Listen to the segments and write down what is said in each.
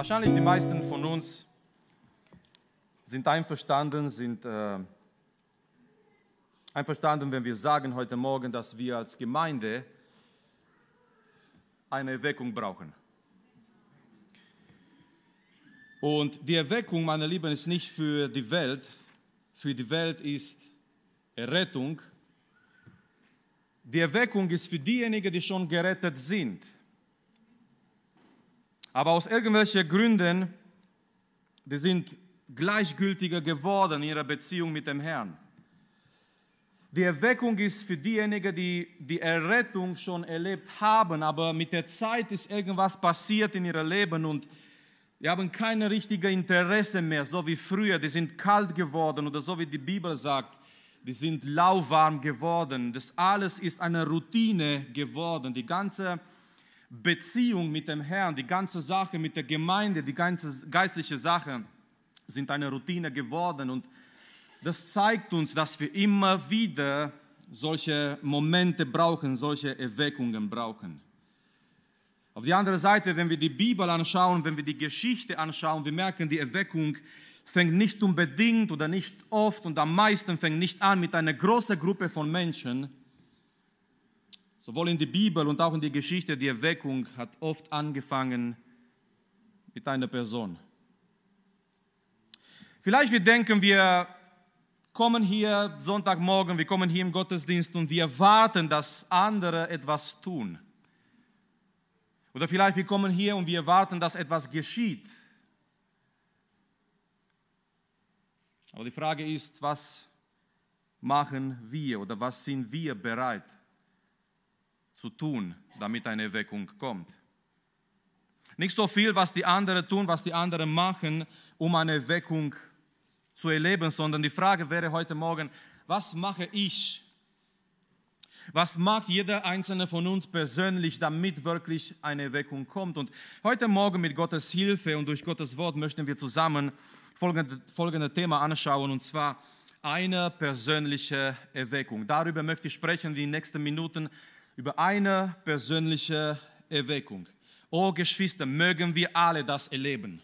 Wahrscheinlich die meisten von uns sind einverstanden, sind äh, einverstanden, wenn wir sagen heute Morgen, dass wir als Gemeinde eine Erweckung brauchen. Und die Erweckung, meine Lieben, ist nicht für die Welt. Für die Welt ist Errettung. Die Erweckung ist für diejenigen, die schon gerettet sind. Aber aus irgendwelchen Gründen, die sind gleichgültiger geworden in ihrer Beziehung mit dem Herrn. Die Erweckung ist für diejenigen, die die Errettung schon erlebt haben, aber mit der Zeit ist irgendwas passiert in ihrem Leben und die haben kein richtiges Interesse mehr, so wie früher. Die sind kalt geworden oder so wie die Bibel sagt, die sind lauwarm geworden. Das alles ist eine Routine geworden. Die ganze Beziehung mit dem Herrn, die ganze Sache mit der Gemeinde, die ganze geistliche Sache sind eine Routine geworden. Und das zeigt uns, dass wir immer wieder solche Momente brauchen, solche Erweckungen brauchen. Auf die andere Seite, wenn wir die Bibel anschauen, wenn wir die Geschichte anschauen, wir merken, die Erweckung fängt nicht unbedingt oder nicht oft und am meisten fängt nicht an mit einer großen Gruppe von Menschen, Sowohl in der Bibel und auch in der Geschichte, die Erweckung hat oft angefangen mit einer Person. Vielleicht wir denken, wir kommen hier Sonntagmorgen, wir kommen hier im Gottesdienst und wir warten, dass andere etwas tun. Oder vielleicht wir kommen hier und wir warten, dass etwas geschieht. Aber die Frage ist, was machen wir oder was sind wir bereit zu tun, damit eine Erweckung kommt. Nicht so viel, was die anderen tun, was die anderen machen, um eine Erweckung zu erleben, sondern die Frage wäre heute Morgen, was mache ich? Was macht jeder einzelne von uns persönlich, damit wirklich eine Erweckung kommt? Und heute Morgen mit Gottes Hilfe und durch Gottes Wort möchten wir zusammen folgende, folgende Thema anschauen, und zwar eine persönliche Erweckung. Darüber möchte ich sprechen in den nächsten Minuten über eine persönliche Erweckung. Oh Geschwister, mögen wir alle das erleben.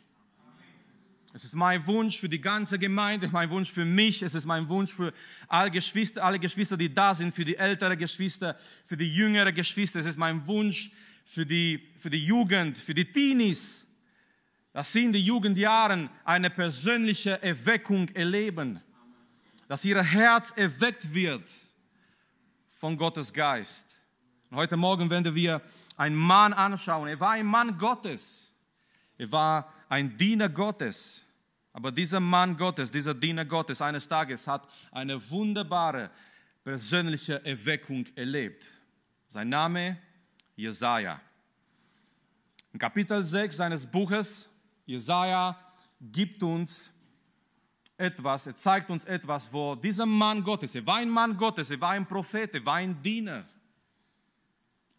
Es ist mein Wunsch für die ganze Gemeinde, mein Wunsch für mich, es ist mein Wunsch für alle Geschwister, alle Geschwister, die da sind, für die älteren Geschwister, für die jüngeren Geschwister. Es ist mein Wunsch für die, für die Jugend, für die Teenies, dass sie in den Jugendjahren eine persönliche Erweckung erleben, dass ihr Herz erweckt wird von Gottes Geist. Heute Morgen werden wir einen Mann anschauen. Er war ein Mann Gottes. Er war ein Diener Gottes. Aber dieser Mann Gottes, dieser Diener Gottes eines Tages hat eine wunderbare persönliche Erweckung erlebt. Sein Name Jesaja. In Kapitel 6 seines Buches, Jesaja gibt uns etwas, er zeigt uns etwas, wo dieser Mann Gottes, er war ein Mann Gottes, er war ein Prophet, er war ein Diener.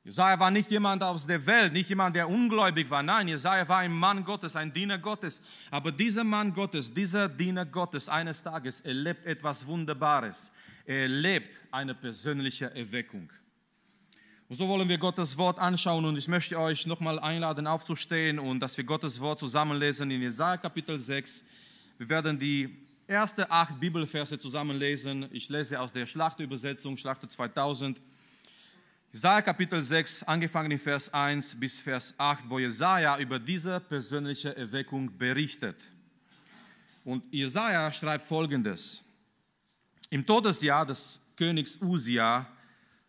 Jesaja war nicht jemand aus der Welt, nicht jemand, der ungläubig war. Nein, Jesaja war ein Mann Gottes, ein Diener Gottes. Aber dieser Mann Gottes, dieser Diener Gottes, eines Tages erlebt etwas Wunderbares. Er erlebt eine persönliche Erweckung. Und so wollen wir Gottes Wort anschauen und ich möchte euch nochmal einladen, aufzustehen und dass wir Gottes Wort zusammenlesen in Jesaja Kapitel 6. Wir werden die ersten acht Bibelverse zusammenlesen. Ich lese aus der Schlachtübersetzung, Schlachter 2000. Jesaja Kapitel 6, angefangen in Vers 1 bis Vers 8, wo Jesaja über diese persönliche Erweckung berichtet. Und Jesaja schreibt folgendes: Im Todesjahr des Königs Usia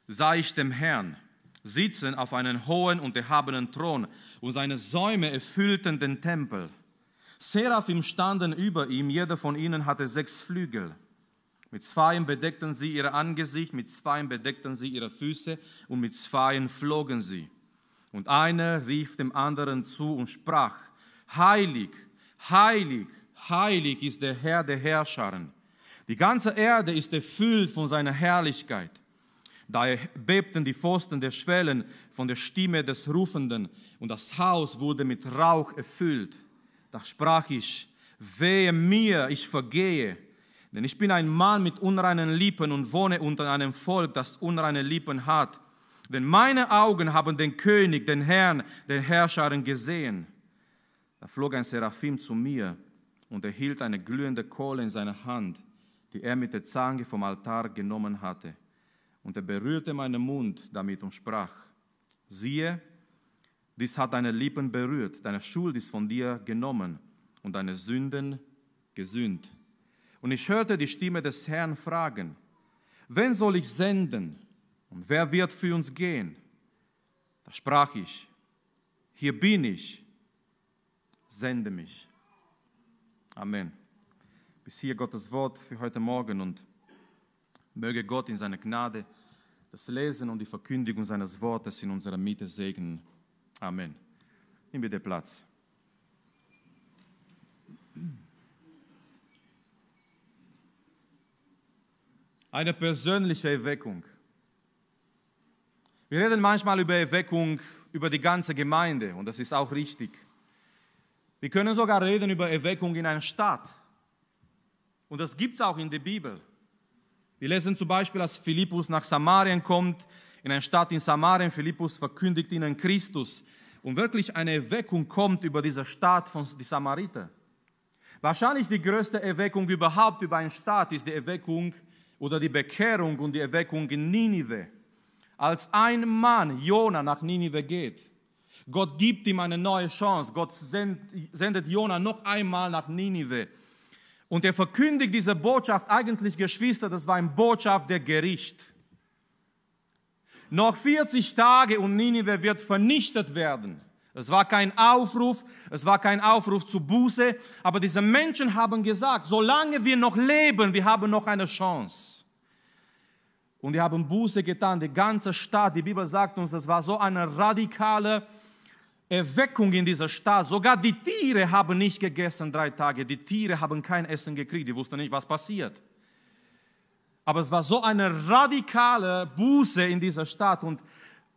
sah ich dem Herrn sitzen auf einem hohen und erhabenen Thron und seine Säume erfüllten den Tempel. Seraphim standen über ihm, jeder von ihnen hatte sechs Flügel. Mit zweien bedeckten sie ihr Angesicht, mit zweien bedeckten sie ihre Füße und mit zweien flogen sie. Und einer rief dem anderen zu und sprach, Heilig, heilig, heilig ist der Herr der Herrscharen. Die ganze Erde ist erfüllt von seiner Herrlichkeit. Da bebten die Pfosten der Schwellen von der Stimme des Rufenden und das Haus wurde mit Rauch erfüllt. Da sprach ich, wehe mir, ich vergehe denn ich bin ein Mann mit unreinen Lippen und wohne unter einem Volk, das unreine Lippen hat. Denn meine Augen haben den König, den Herrn, den Herrscher gesehen. Da flog ein Seraphim zu mir und er hielt eine glühende Kohle in seiner Hand, die er mit der Zange vom Altar genommen hatte. Und er berührte meinen Mund damit und sprach, siehe, dies hat deine Lippen berührt, deine Schuld ist von dir genommen und deine Sünden gesühnt. Und ich hörte die Stimme des Herrn fragen, wen soll ich senden und wer wird für uns gehen? Da sprach ich, hier bin ich, sende mich. Amen. Bis hier Gottes Wort für heute Morgen und möge Gott in seiner Gnade das Lesen und die Verkündigung seines Wortes in unserer Mitte segnen. Amen. Nimm bitte Platz. Eine persönliche Erweckung. Wir reden manchmal über Erweckung über die ganze Gemeinde und das ist auch richtig. Wir können sogar reden über Erweckung in einer Stadt. Und das gibt es auch in der Bibel. Wir lesen zum Beispiel, als Philippus nach Samarien kommt, in eine Stadt in Samarien. Philippus verkündigt ihnen Christus. Und wirklich eine Erweckung kommt über diese Stadt von die Samariter. Wahrscheinlich die größte Erweckung überhaupt über eine Stadt ist die Erweckung oder die Bekehrung und die Erweckung in Ninive. Als ein Mann, Jona, nach Ninive geht, Gott gibt ihm eine neue Chance. Gott sendet Jona noch einmal nach Ninive. Und er verkündigt diese Botschaft, eigentlich Geschwister, das war eine Botschaft der Gericht. Noch 40 Tage und Ninive wird vernichtet werden. Es war kein Aufruf, es war kein Aufruf zu Buße, aber diese Menschen haben gesagt, solange wir noch leben, wir haben noch eine Chance. Und die haben Buße getan, die ganze Stadt, die Bibel sagt uns, das war so eine radikale Erweckung in dieser Stadt. Sogar die Tiere haben nicht gegessen drei Tage. Die Tiere haben kein Essen gekriegt. Die wussten nicht, was passiert. Aber es war so eine radikale Buße in dieser Stadt. Und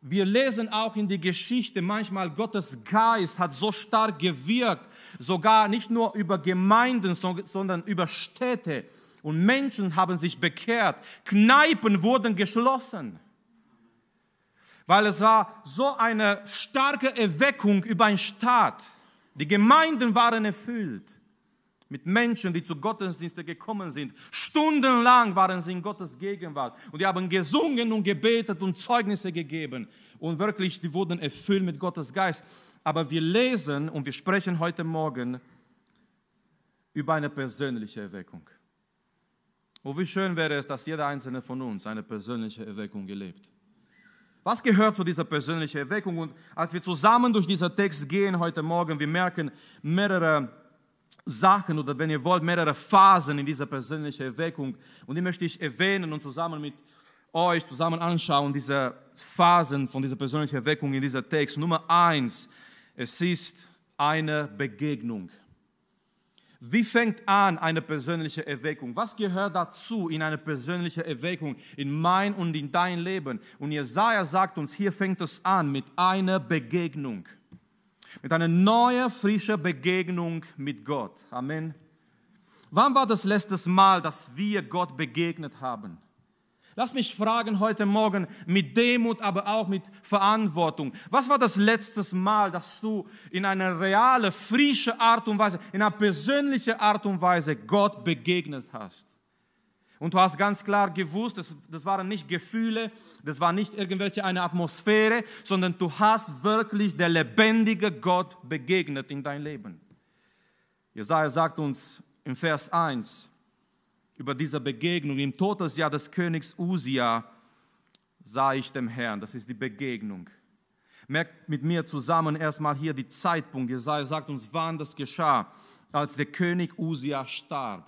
wir lesen auch in die Geschichte, manchmal Gottes Geist hat so stark gewirkt, sogar nicht nur über Gemeinden, sondern über Städte. Und Menschen haben sich bekehrt. Kneipen wurden geschlossen weil es war so eine starke Erweckung über einen Staat. Die Gemeinden waren erfüllt mit Menschen, die zu Gottesdiensten gekommen sind. Stundenlang waren sie in Gottes Gegenwart und die haben gesungen und gebetet und Zeugnisse gegeben und wirklich, die wurden erfüllt mit Gottes Geist. Aber wir lesen und wir sprechen heute Morgen über eine persönliche Erweckung. Oh, wie schön wäre es, dass jeder einzelne von uns eine persönliche Erweckung erlebt. Was gehört zu dieser persönlichen Erweckung? Und als wir zusammen durch diesen Text gehen heute Morgen, wir merken mehrere Sachen oder wenn ihr wollt, mehrere Phasen in dieser persönlichen Erweckung. Und die möchte ich erwähnen und zusammen mit euch zusammen anschauen, diese Phasen von dieser persönlichen Erweckung in dieser Text. Nummer eins, es ist eine Begegnung. Wie fängt an eine persönliche Erweckung? Was gehört dazu in eine persönliche Erweckung in mein und in dein Leben? Und Jesaja sagt uns, hier fängt es an mit einer Begegnung. Mit einer neuen, frischen Begegnung mit Gott. Amen. Wann war das letzte Mal, dass wir Gott begegnet haben? Lass mich fragen heute Morgen mit Demut, aber auch mit Verantwortung. Was war das letzte Mal, dass du in einer reale, frische Art und Weise, in einer persönlichen Art und Weise Gott begegnet hast? Und du hast ganz klar gewusst, das, das waren nicht Gefühle, das war nicht irgendwelche eine Atmosphäre, sondern du hast wirklich der lebendige Gott begegnet in dein Leben. Jesaja sagt uns im Vers 1, über diese Begegnung. Im Todesjahr des Königs Usia sah ich dem Herrn. Das ist die Begegnung. Merkt mit mir zusammen erstmal hier die Zeitpunkt. Jesaja sagt uns, wann das geschah, als der König Usia starb.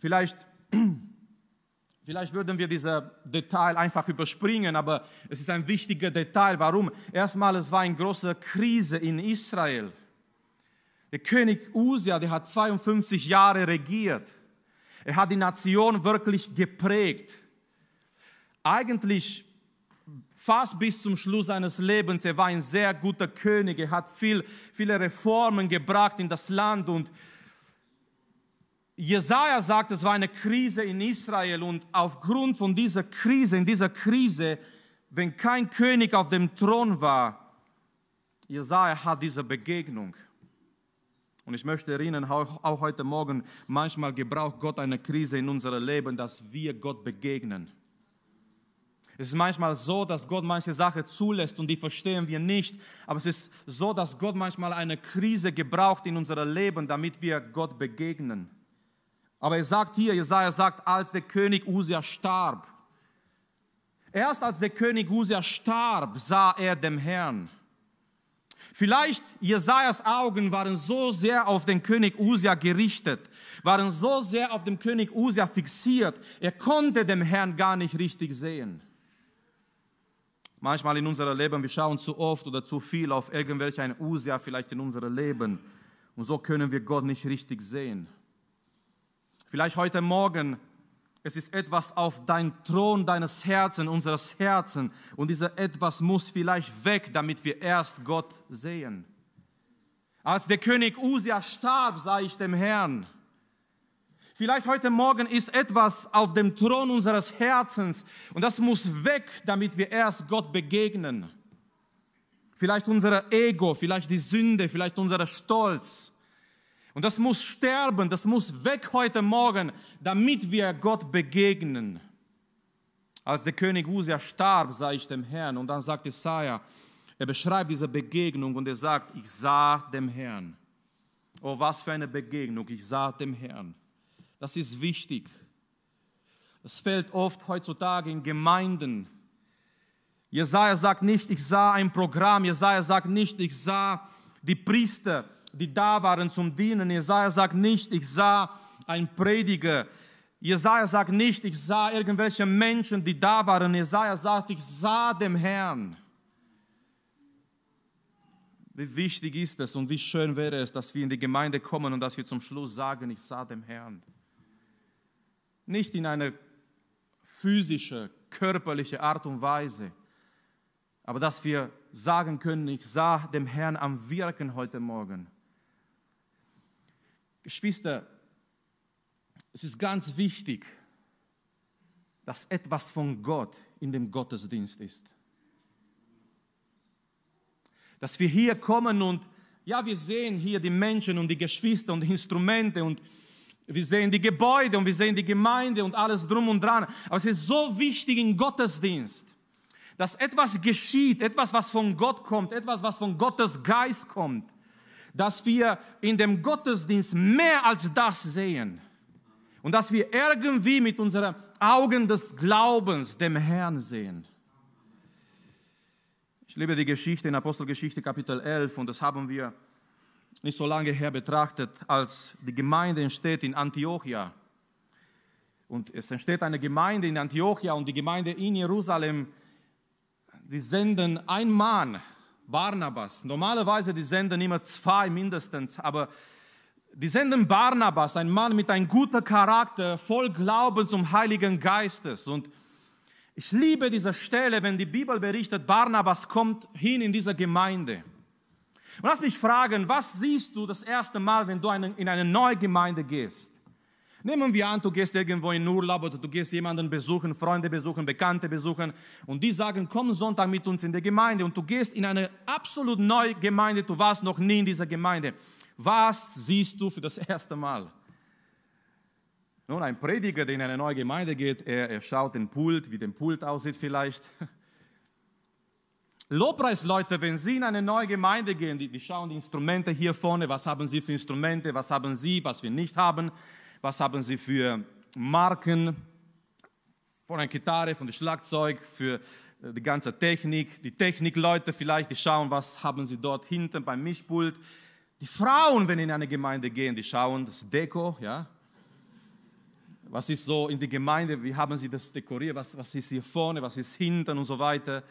Vielleicht, vielleicht würden wir dieses Detail einfach überspringen, aber es ist ein wichtiger Detail. Warum? Erstmal, es war eine große Krise in Israel. Der König Usia, der hat 52 Jahre regiert. Er hat die Nation wirklich geprägt. Eigentlich fast bis zum Schluss seines Lebens. Er war ein sehr guter König. Er hat viel, viele Reformen gebracht in das Land und Jesaja sagt, es war eine Krise in Israel und aufgrund von dieser Krise, in dieser Krise, wenn kein König auf dem Thron war, Jesaja hat diese Begegnung. Und ich möchte erinnern, auch heute Morgen, manchmal gebraucht Gott eine Krise in unserem Leben, dass wir Gott begegnen. Es ist manchmal so, dass Gott manche Sachen zulässt und die verstehen wir nicht. Aber es ist so, dass Gott manchmal eine Krise gebraucht in unserem Leben, damit wir Gott begegnen. Aber er sagt hier, Jesaja sagt, als der König Usia starb, erst als der König Usia starb, sah er dem Herrn. Vielleicht Jesajas Augen waren so sehr auf den König Usia gerichtet, waren so sehr auf den König Usia fixiert, er konnte dem Herrn gar nicht richtig sehen. Manchmal in unserem Leben, wir schauen zu oft oder zu viel auf irgendwelche ein Usia vielleicht in unserem Leben. Und so können wir Gott nicht richtig sehen. Vielleicht heute Morgen, es ist etwas auf dein Thron deines Herzens, unseres Herzens. Und dieser etwas muss vielleicht weg, damit wir erst Gott sehen. Als der König Usia starb, sah ich dem Herrn. Vielleicht heute Morgen ist etwas auf dem Thron unseres Herzens und das muss weg, damit wir erst Gott begegnen. Vielleicht unser Ego, vielleicht die Sünde, vielleicht unser Stolz. Und das muss sterben, das muss weg heute Morgen, damit wir Gott begegnen. Als der König Usia starb, sah ich dem Herrn und dann sagt Jesaja, er beschreibt diese Begegnung und er sagt, ich sah dem Herrn. Oh, was für eine Begegnung, ich sah dem Herrn. Das ist wichtig. Das fällt oft heutzutage in Gemeinden. Jesaja sagt nicht, ich sah ein Programm. Jesaja sagt nicht, ich sah die Priester, die da waren zum Dienen. Jesaja sagt nicht, ich sah ein Prediger. Jesaja sagt nicht, ich sah irgendwelche Menschen, die da waren. Jesaja sagt, ich sah dem Herrn. Wie wichtig ist es und wie schön wäre es, dass wir in die Gemeinde kommen und dass wir zum Schluss sagen, ich sah dem Herrn nicht in einer physischen, körperlichen Art und Weise, aber dass wir sagen können, ich sah dem Herrn am Wirken heute Morgen. Geschwister, es ist ganz wichtig, dass etwas von Gott in dem Gottesdienst ist. Dass wir hier kommen und ja, wir sehen hier die Menschen und die Geschwister und die Instrumente und wir sehen die Gebäude und wir sehen die Gemeinde und alles drum und dran. Aber es ist so wichtig im Gottesdienst, dass etwas geschieht, etwas, was von Gott kommt, etwas, was von Gottes Geist kommt, dass wir in dem Gottesdienst mehr als das sehen. Und dass wir irgendwie mit unseren Augen des Glaubens dem Herrn sehen. Ich liebe die Geschichte in Apostelgeschichte Kapitel 11 und das haben wir nicht so lange her betrachtet, als die Gemeinde entsteht in Antiochia. Und es entsteht eine Gemeinde in Antiochia und die Gemeinde in Jerusalem, die senden ein Mann, Barnabas. Normalerweise die senden immer zwei mindestens, aber die senden Barnabas, ein Mann mit einem guten Charakter, voll Glaubens und Heiligen Geistes. Und ich liebe diese Stelle, wenn die Bibel berichtet, Barnabas kommt hin in diese Gemeinde. Und lass mich fragen, was siehst du das erste Mal, wenn du in eine neue Gemeinde gehst? Nehmen wir an, du gehst irgendwo in Urlaub oder du gehst jemanden besuchen, Freunde besuchen, Bekannte besuchen und die sagen, komm Sonntag mit uns in die Gemeinde und du gehst in eine absolut neue Gemeinde, du warst noch nie in dieser Gemeinde. Was siehst du für das erste Mal? Nun, ein Prediger, der in eine neue Gemeinde geht, er, er schaut den Pult, wie der Pult aussieht vielleicht. Lobpreisleute, wenn sie in eine neue Gemeinde gehen, die, die schauen die Instrumente hier vorne, was haben sie für Instrumente, was haben sie, was wir nicht haben, was haben sie für Marken von der Gitarre, von dem Schlagzeug, für äh, die ganze Technik, die Technikleute vielleicht, die schauen, was haben sie dort hinten beim Mischpult. Die Frauen, wenn in eine Gemeinde gehen, die schauen das Deko, ja. Was ist so in der Gemeinde, wie haben sie das dekoriert, was, was ist hier vorne, was ist hinten und so weiter.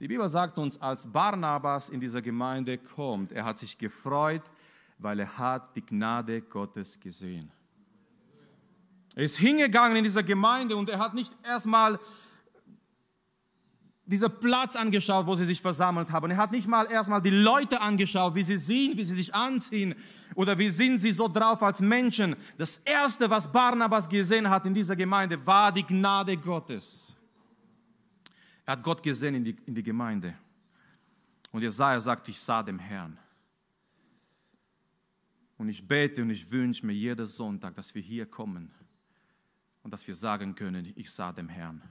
Die Bibel sagt uns, als Barnabas in dieser Gemeinde kommt, er hat sich gefreut, weil er hat die Gnade Gottes gesehen. Er ist hingegangen in dieser Gemeinde und er hat nicht erstmal diesen Platz angeschaut, wo sie sich versammelt haben. Er hat nicht mal erstmal die Leute angeschaut, wie sie sind, wie sie sich anziehen oder wie sind sie so drauf als Menschen. Das Erste, was Barnabas gesehen hat in dieser Gemeinde, war die Gnade Gottes. Er hat Gott gesehen in die, in die Gemeinde. Und Jesaja sagt, ich sah dem Herrn. Und ich bete und ich wünsche mir jeden Sonntag, dass wir hier kommen und dass wir sagen können, ich sah dem Herrn.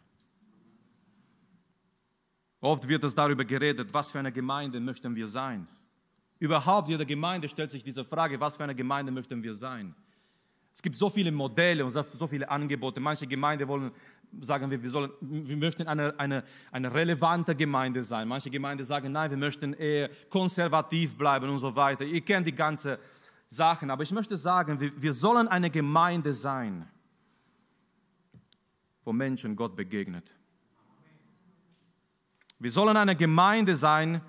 Oft wird es darüber geredet, was für eine Gemeinde möchten wir sein. Überhaupt jede Gemeinde stellt sich diese Frage, was für eine Gemeinde möchten wir sein. Es gibt so viele Modelle und so viele Angebote. Manche Gemeinden wollen, sagen wir, wir, sollen, wir möchten eine, eine, eine relevante Gemeinde sein. Manche Gemeinden sagen, nein, wir möchten eher konservativ bleiben und so weiter. Ihr kennt die ganzen Sachen, aber ich möchte sagen, wir, wir sollen eine Gemeinde sein, wo Menschen Gott begegnet. Wir sollen eine Gemeinde sein,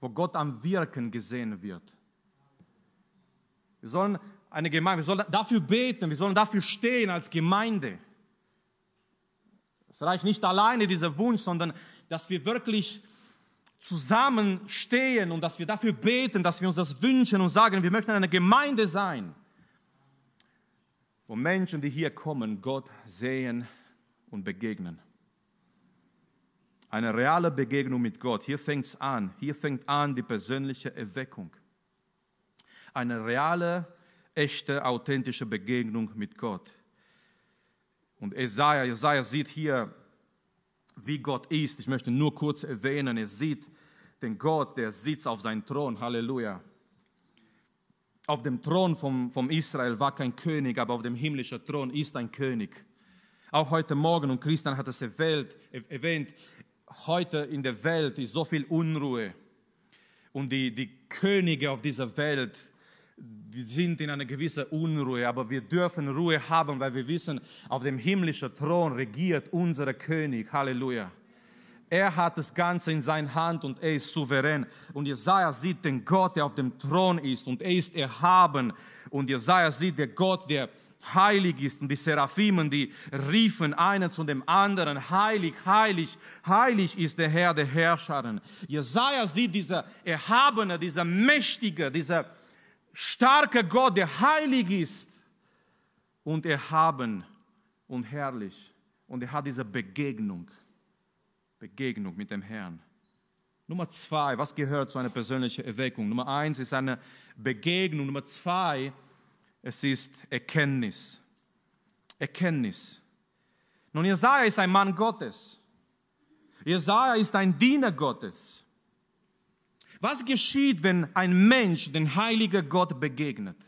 wo Gott am Wirken gesehen wird. Wir sollen eine Gemeinde, wir sollen dafür beten, wir sollen dafür stehen als Gemeinde. Es reicht nicht alleine dieser Wunsch, sondern dass wir wirklich zusammenstehen und dass wir dafür beten, dass wir uns das wünschen und sagen, wir möchten eine Gemeinde sein, wo Menschen, die hier kommen, Gott sehen und begegnen. Eine reale Begegnung mit Gott. Hier fängt es an. Hier fängt an die persönliche Erweckung. Eine reale, echte, authentische Begegnung mit Gott. Und Jesaja, Jesaja sieht hier, wie Gott ist. Ich möchte nur kurz erwähnen, er sieht den Gott, der sitzt auf seinem Thron. Halleluja. Auf dem Thron vom, vom Israel war kein König, aber auf dem himmlischen Thron ist ein König. Auch heute Morgen, und Christian hat es erwähnt, erwähnt heute in der Welt ist so viel Unruhe und die, die Könige auf dieser Welt, die sind in einer gewissen Unruhe, aber wir dürfen Ruhe haben, weil wir wissen, auf dem himmlischen Thron regiert unser König. Halleluja. Er hat das Ganze in seiner Hand und er ist souverän. Und Jesaja sieht den Gott, der auf dem Thron ist und er ist erhaben. Und Jesaja sieht den Gott, der heilig ist. Und die Seraphimen, die riefen einen zu dem anderen, heilig, heilig, heilig ist der Herr der Herrscharen. Jesaja sieht dieser erhabene, dieser mächtige, dieser starke Gott, der heilig ist und erhaben und herrlich. Und er hat diese Begegnung, Begegnung mit dem Herrn. Nummer zwei, was gehört zu einer persönlichen Erweckung? Nummer eins ist eine Begegnung. Nummer zwei es ist Erkenntnis. Erkenntnis. Nun, Jesaja ist ein Mann Gottes. Jesaja ist ein Diener Gottes. Was geschieht, wenn ein Mensch den heiligen Gott begegnet?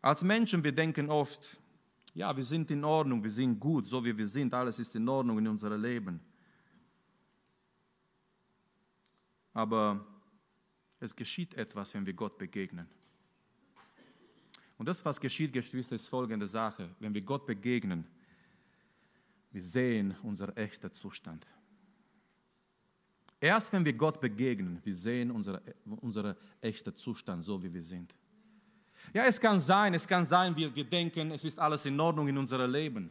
Als Menschen, wir denken oft, ja, wir sind in Ordnung, wir sind gut, so wie wir sind, alles ist in Ordnung in unserem Leben. Aber es geschieht etwas, wenn wir Gott begegnen. Und das, was geschieht, Geschwister, ist folgende Sache. Wenn wir Gott begegnen, wir sehen unseren echten Zustand. Erst wenn wir Gott begegnen, wir sehen unseren unsere echten Zustand, so wie wir sind. Ja, es kann sein, es kann sein, wir, denken, es ist alles in Ordnung in unserem Leben.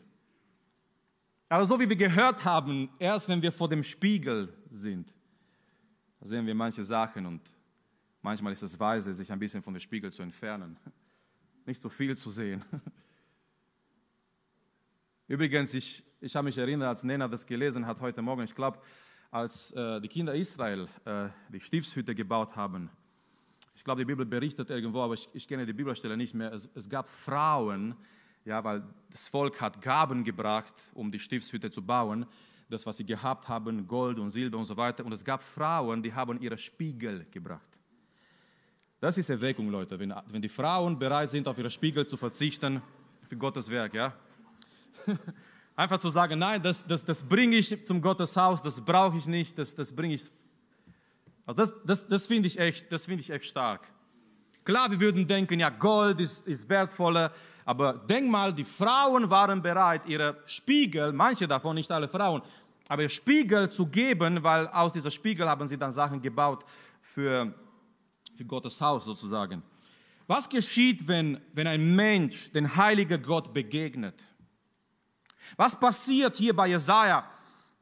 Aber so wie wir gehört haben, erst wenn wir vor dem Spiegel sind, sehen wir manche Sachen und Manchmal ist es weise, sich ein bisschen von dem Spiegel zu entfernen, nicht so viel zu sehen. Übrigens, ich, ich habe mich erinnert, als Nena das gelesen hat heute Morgen, ich glaube, als äh, die Kinder Israel äh, die Stiftshütte gebaut haben, ich glaube, die Bibel berichtet irgendwo, aber ich, ich kenne die Bibelstelle nicht mehr, es, es, gab Frauen, ja, weil das Volk hat Gaben gebracht, um die Stiftshütte zu bauen, das, was sie gehabt haben, Gold und Silber und so weiter, und es gab Frauen, die haben ihre Spiegel gebracht. Das ist Erweckung, Leute. Wenn, wenn die Frauen bereit sind, auf ihre Spiegel zu verzichten für Gottes Werk, ja. Einfach zu sagen, nein, das, das, das bringe ich zum Gotteshaus, das brauche ich nicht, das, das bringe ich. Also das, das, das finde ich, echt, find ich echt stark. Klar, wir würden denken, ja, Gold ist, ist wertvoller, aber denk mal, die Frauen waren bereit, ihre Spiegel, manche davon, nicht alle Frauen, aber ihre Spiegel zu geben, weil aus dieser Spiegel haben sie dann Sachen gebaut für für Gottes Haus sozusagen. Was geschieht, wenn, wenn ein Mensch den heiligen Gott begegnet? Was passiert hier bei Jesaja?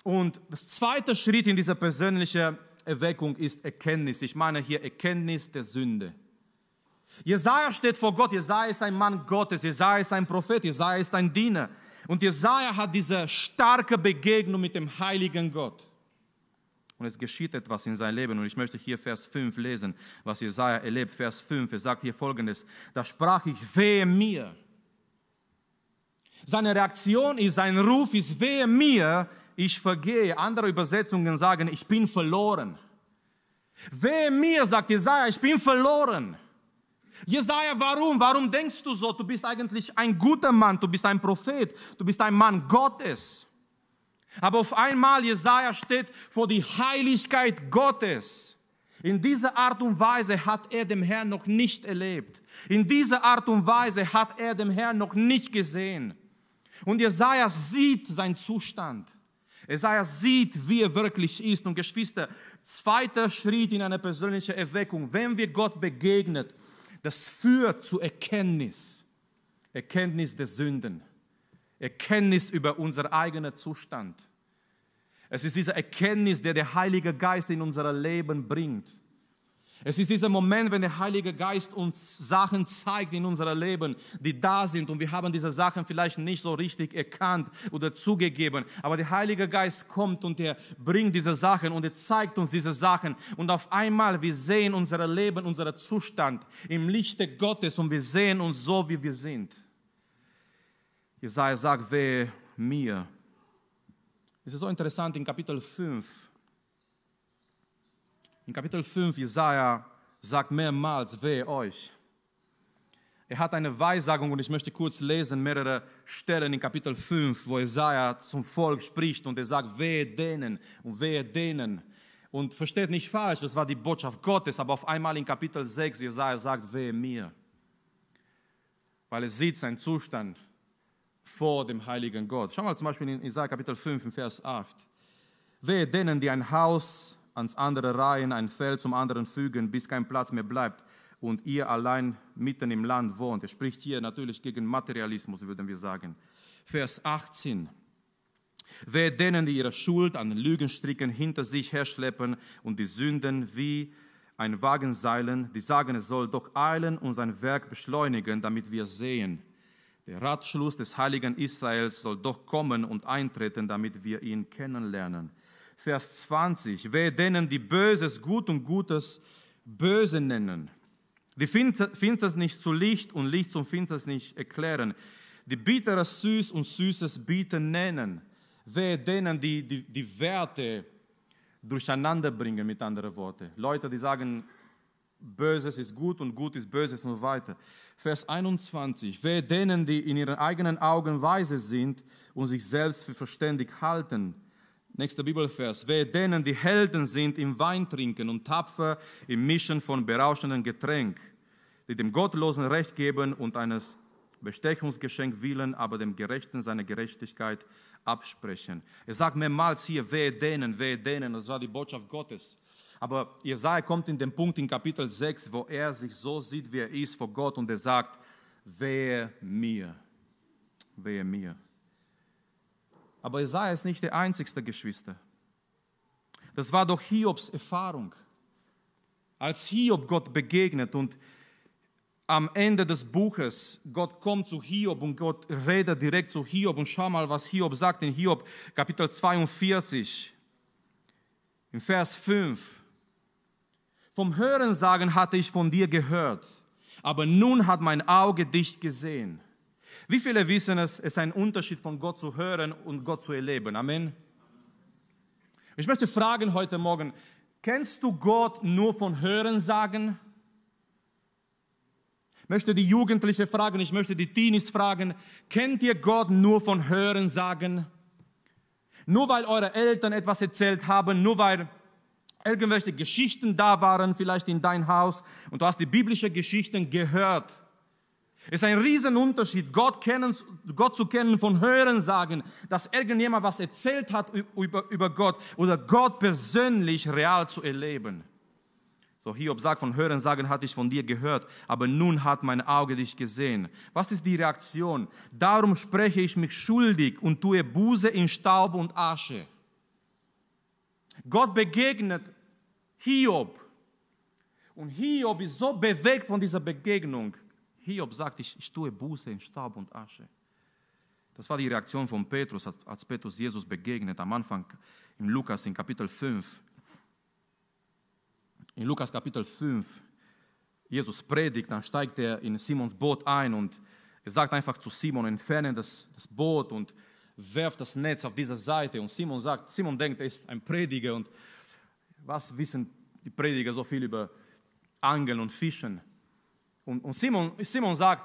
Und das zweite Schritt in dieser persönlichen Erweckung ist Erkenntnis. Ich meine hier Erkenntnis der Sünde. Jesaja steht vor Gott. Jesaja ist ein Mann Gottes. Jesaja ist ein Prophet. Jesaja ist ein Diener. Und Jesaja hat diese starke Begegnung mit dem heiligen Gott. Und es geschieht etwas in seinem Leben. Und ich möchte hier Vers 5 lesen, was Jesaja erlebt. Vers 5, er sagt hier folgendes: Da sprach ich, wehe mir. Seine Reaktion ist, sein Ruf ist, wehe mir, ich vergehe. Andere Übersetzungen sagen, ich bin verloren. Wehe mir, sagt Jesaja, ich bin verloren. Jesaja, warum? Warum denkst du so? Du bist eigentlich ein guter Mann, du bist ein Prophet, du bist ein Mann Gottes. Aber auf einmal, Jesaja steht vor die Heiligkeit Gottes. In dieser Art und Weise hat er den Herrn noch nicht erlebt. In dieser Art und Weise hat er den Herrn noch nicht gesehen. Und Jesaja sieht seinen Zustand. Jesaja sieht, wie er wirklich ist. Und Geschwister, zweiter Schritt in eine persönliche Erweckung, wenn wir Gott begegnet, das führt zu Erkenntnis. Erkenntnis der Sünden. Erkenntnis über unseren eigenen Zustand. Es ist diese Erkenntnis, der der Heilige Geist in unser Leben bringt. Es ist dieser Moment, wenn der Heilige Geist uns Sachen zeigt in unserem Leben, die da sind und wir haben diese Sachen vielleicht nicht so richtig erkannt oder zugegeben. Aber der Heilige Geist kommt und er bringt diese Sachen und er zeigt uns diese Sachen. Und auf einmal, wir sehen unser Leben, unseren Zustand im Lichte Gottes und wir sehen uns so, wie wir sind. Jesaja sagt, wehe mir, es ist so interessant in Kapitel 5. In Kapitel 5, Jesaja sagt mehrmals, wehe euch. Er hat eine Weissagung und ich möchte kurz lesen, mehrere Stellen in Kapitel 5, wo Jesaja zum Volk spricht und er sagt, wehe denen und wehe denen. Und versteht nicht falsch, das war die Botschaft Gottes, aber auf einmal in Kapitel 6, Jesaja sagt, wehe mir. Weil er sieht seinen Zustand vor dem heiligen Gott. Schau mal zum Beispiel in Isaiah Kapitel 5, Vers 8. Wehe denen, die ein Haus ans andere reihen, ein Feld zum anderen fügen, bis kein Platz mehr bleibt und ihr allein mitten im Land wohnt. Er spricht hier natürlich gegen Materialismus, würden wir sagen. Vers 18. Wehe denen, die ihre Schuld an Lügenstricken hinter sich herschleppen und die Sünden wie ein Wagen seilen, die sagen, es soll doch eilen und sein Werk beschleunigen, damit wir sehen. Der Ratschluss des heiligen Israels soll doch kommen und eintreten, damit wir ihn kennenlernen. Vers 20. Wer denen, die Böses gut und Gutes böse nennen, die Finsternis nicht zu Licht und Licht zum Finsternis nicht erklären, die Bitteres süß und Süßes bitter nennen, wer denen, die, die die Werte durcheinander bringen, mit anderen Worten. Leute, die sagen, Böses ist gut und gut ist Böses und so weiter. Vers 21. Wer denen, die in ihren eigenen Augen weise sind und sich selbst für verständig halten. Nächster Bibelvers. Wer denen, die Helden sind im Wein trinken und tapfer im Mischen von berauschenden Getränk, die dem Gottlosen Recht geben und eines Bestechungsgeschenk willen, aber dem Gerechten seine Gerechtigkeit absprechen. Er sagt mehrmals hier, wer denen, wer denen, das war die Botschaft Gottes. Aber Jesaja kommt in den Punkt in Kapitel 6, wo er sich so sieht, wie er ist vor Gott und er sagt, wehe mir, wehe mir. Aber Jesaja ist nicht der einzigste Geschwister. Das war doch Hiobs Erfahrung. Als Hiob Gott begegnet und am Ende des Buches, Gott kommt zu Hiob und Gott redet direkt zu Hiob und schau mal, was Hiob sagt in Hiob Kapitel 42, in Vers 5. Vom Hörensagen hatte ich von dir gehört, aber nun hat mein Auge dich gesehen. Wie viele wissen es, es ist ein Unterschied von Gott zu hören und Gott zu erleben. Amen. Ich möchte fragen heute Morgen, kennst du Gott nur von Hörensagen? Ich möchte die Jugendliche fragen, ich möchte die Teenies fragen, kennt ihr Gott nur von Hörensagen? Nur weil eure Eltern etwas erzählt haben, nur weil irgendwelche Geschichten da waren, vielleicht in dein Haus, und du hast die biblische Geschichten gehört. Es ist ein Riesenunterschied, Gott, kennen, Gott zu kennen von Hören sagen, dass irgendjemand was erzählt hat über, über Gott oder Gott persönlich real zu erleben. So Hiob sagt, von Hören sagen hatte ich von dir gehört, aber nun hat mein Auge dich gesehen. Was ist die Reaktion? Darum spreche ich mich schuldig und tue Buße in Staub und Asche. Gott begegnet Hiob. Und Hiob ist so bewegt von dieser Begegnung. Hiob sagt, ich, ich tue Buße in Staub und Asche. Das war die Reaktion von Petrus, als Petrus Jesus begegnet, am Anfang in Lukas in Kapitel 5. In Lukas Kapitel 5, Jesus predigt, dann steigt er in Simons Boot ein und er sagt einfach zu Simon, entferne das, das Boot und werft das Netz auf diese Seite. Und Simon sagt, Simon denkt, er ist ein Prediger und was wissen die Prediger so viel über Angeln und Fischen? Und, und Simon, Simon sagt,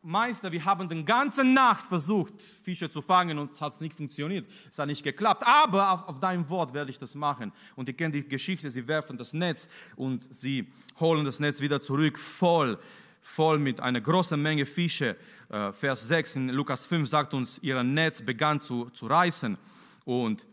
Meister, wir haben die ganze Nacht versucht, Fische zu fangen und es hat nicht funktioniert. Es hat nicht geklappt. Aber auf, auf dein Wort werde ich das machen. Und ihr kennt die Geschichte, sie werfen das Netz und sie holen das Netz wieder zurück, voll, voll mit einer großen Menge Fische. Äh, Vers 6 in Lukas 5 sagt uns, ihr Netz begann zu, zu reißen. Und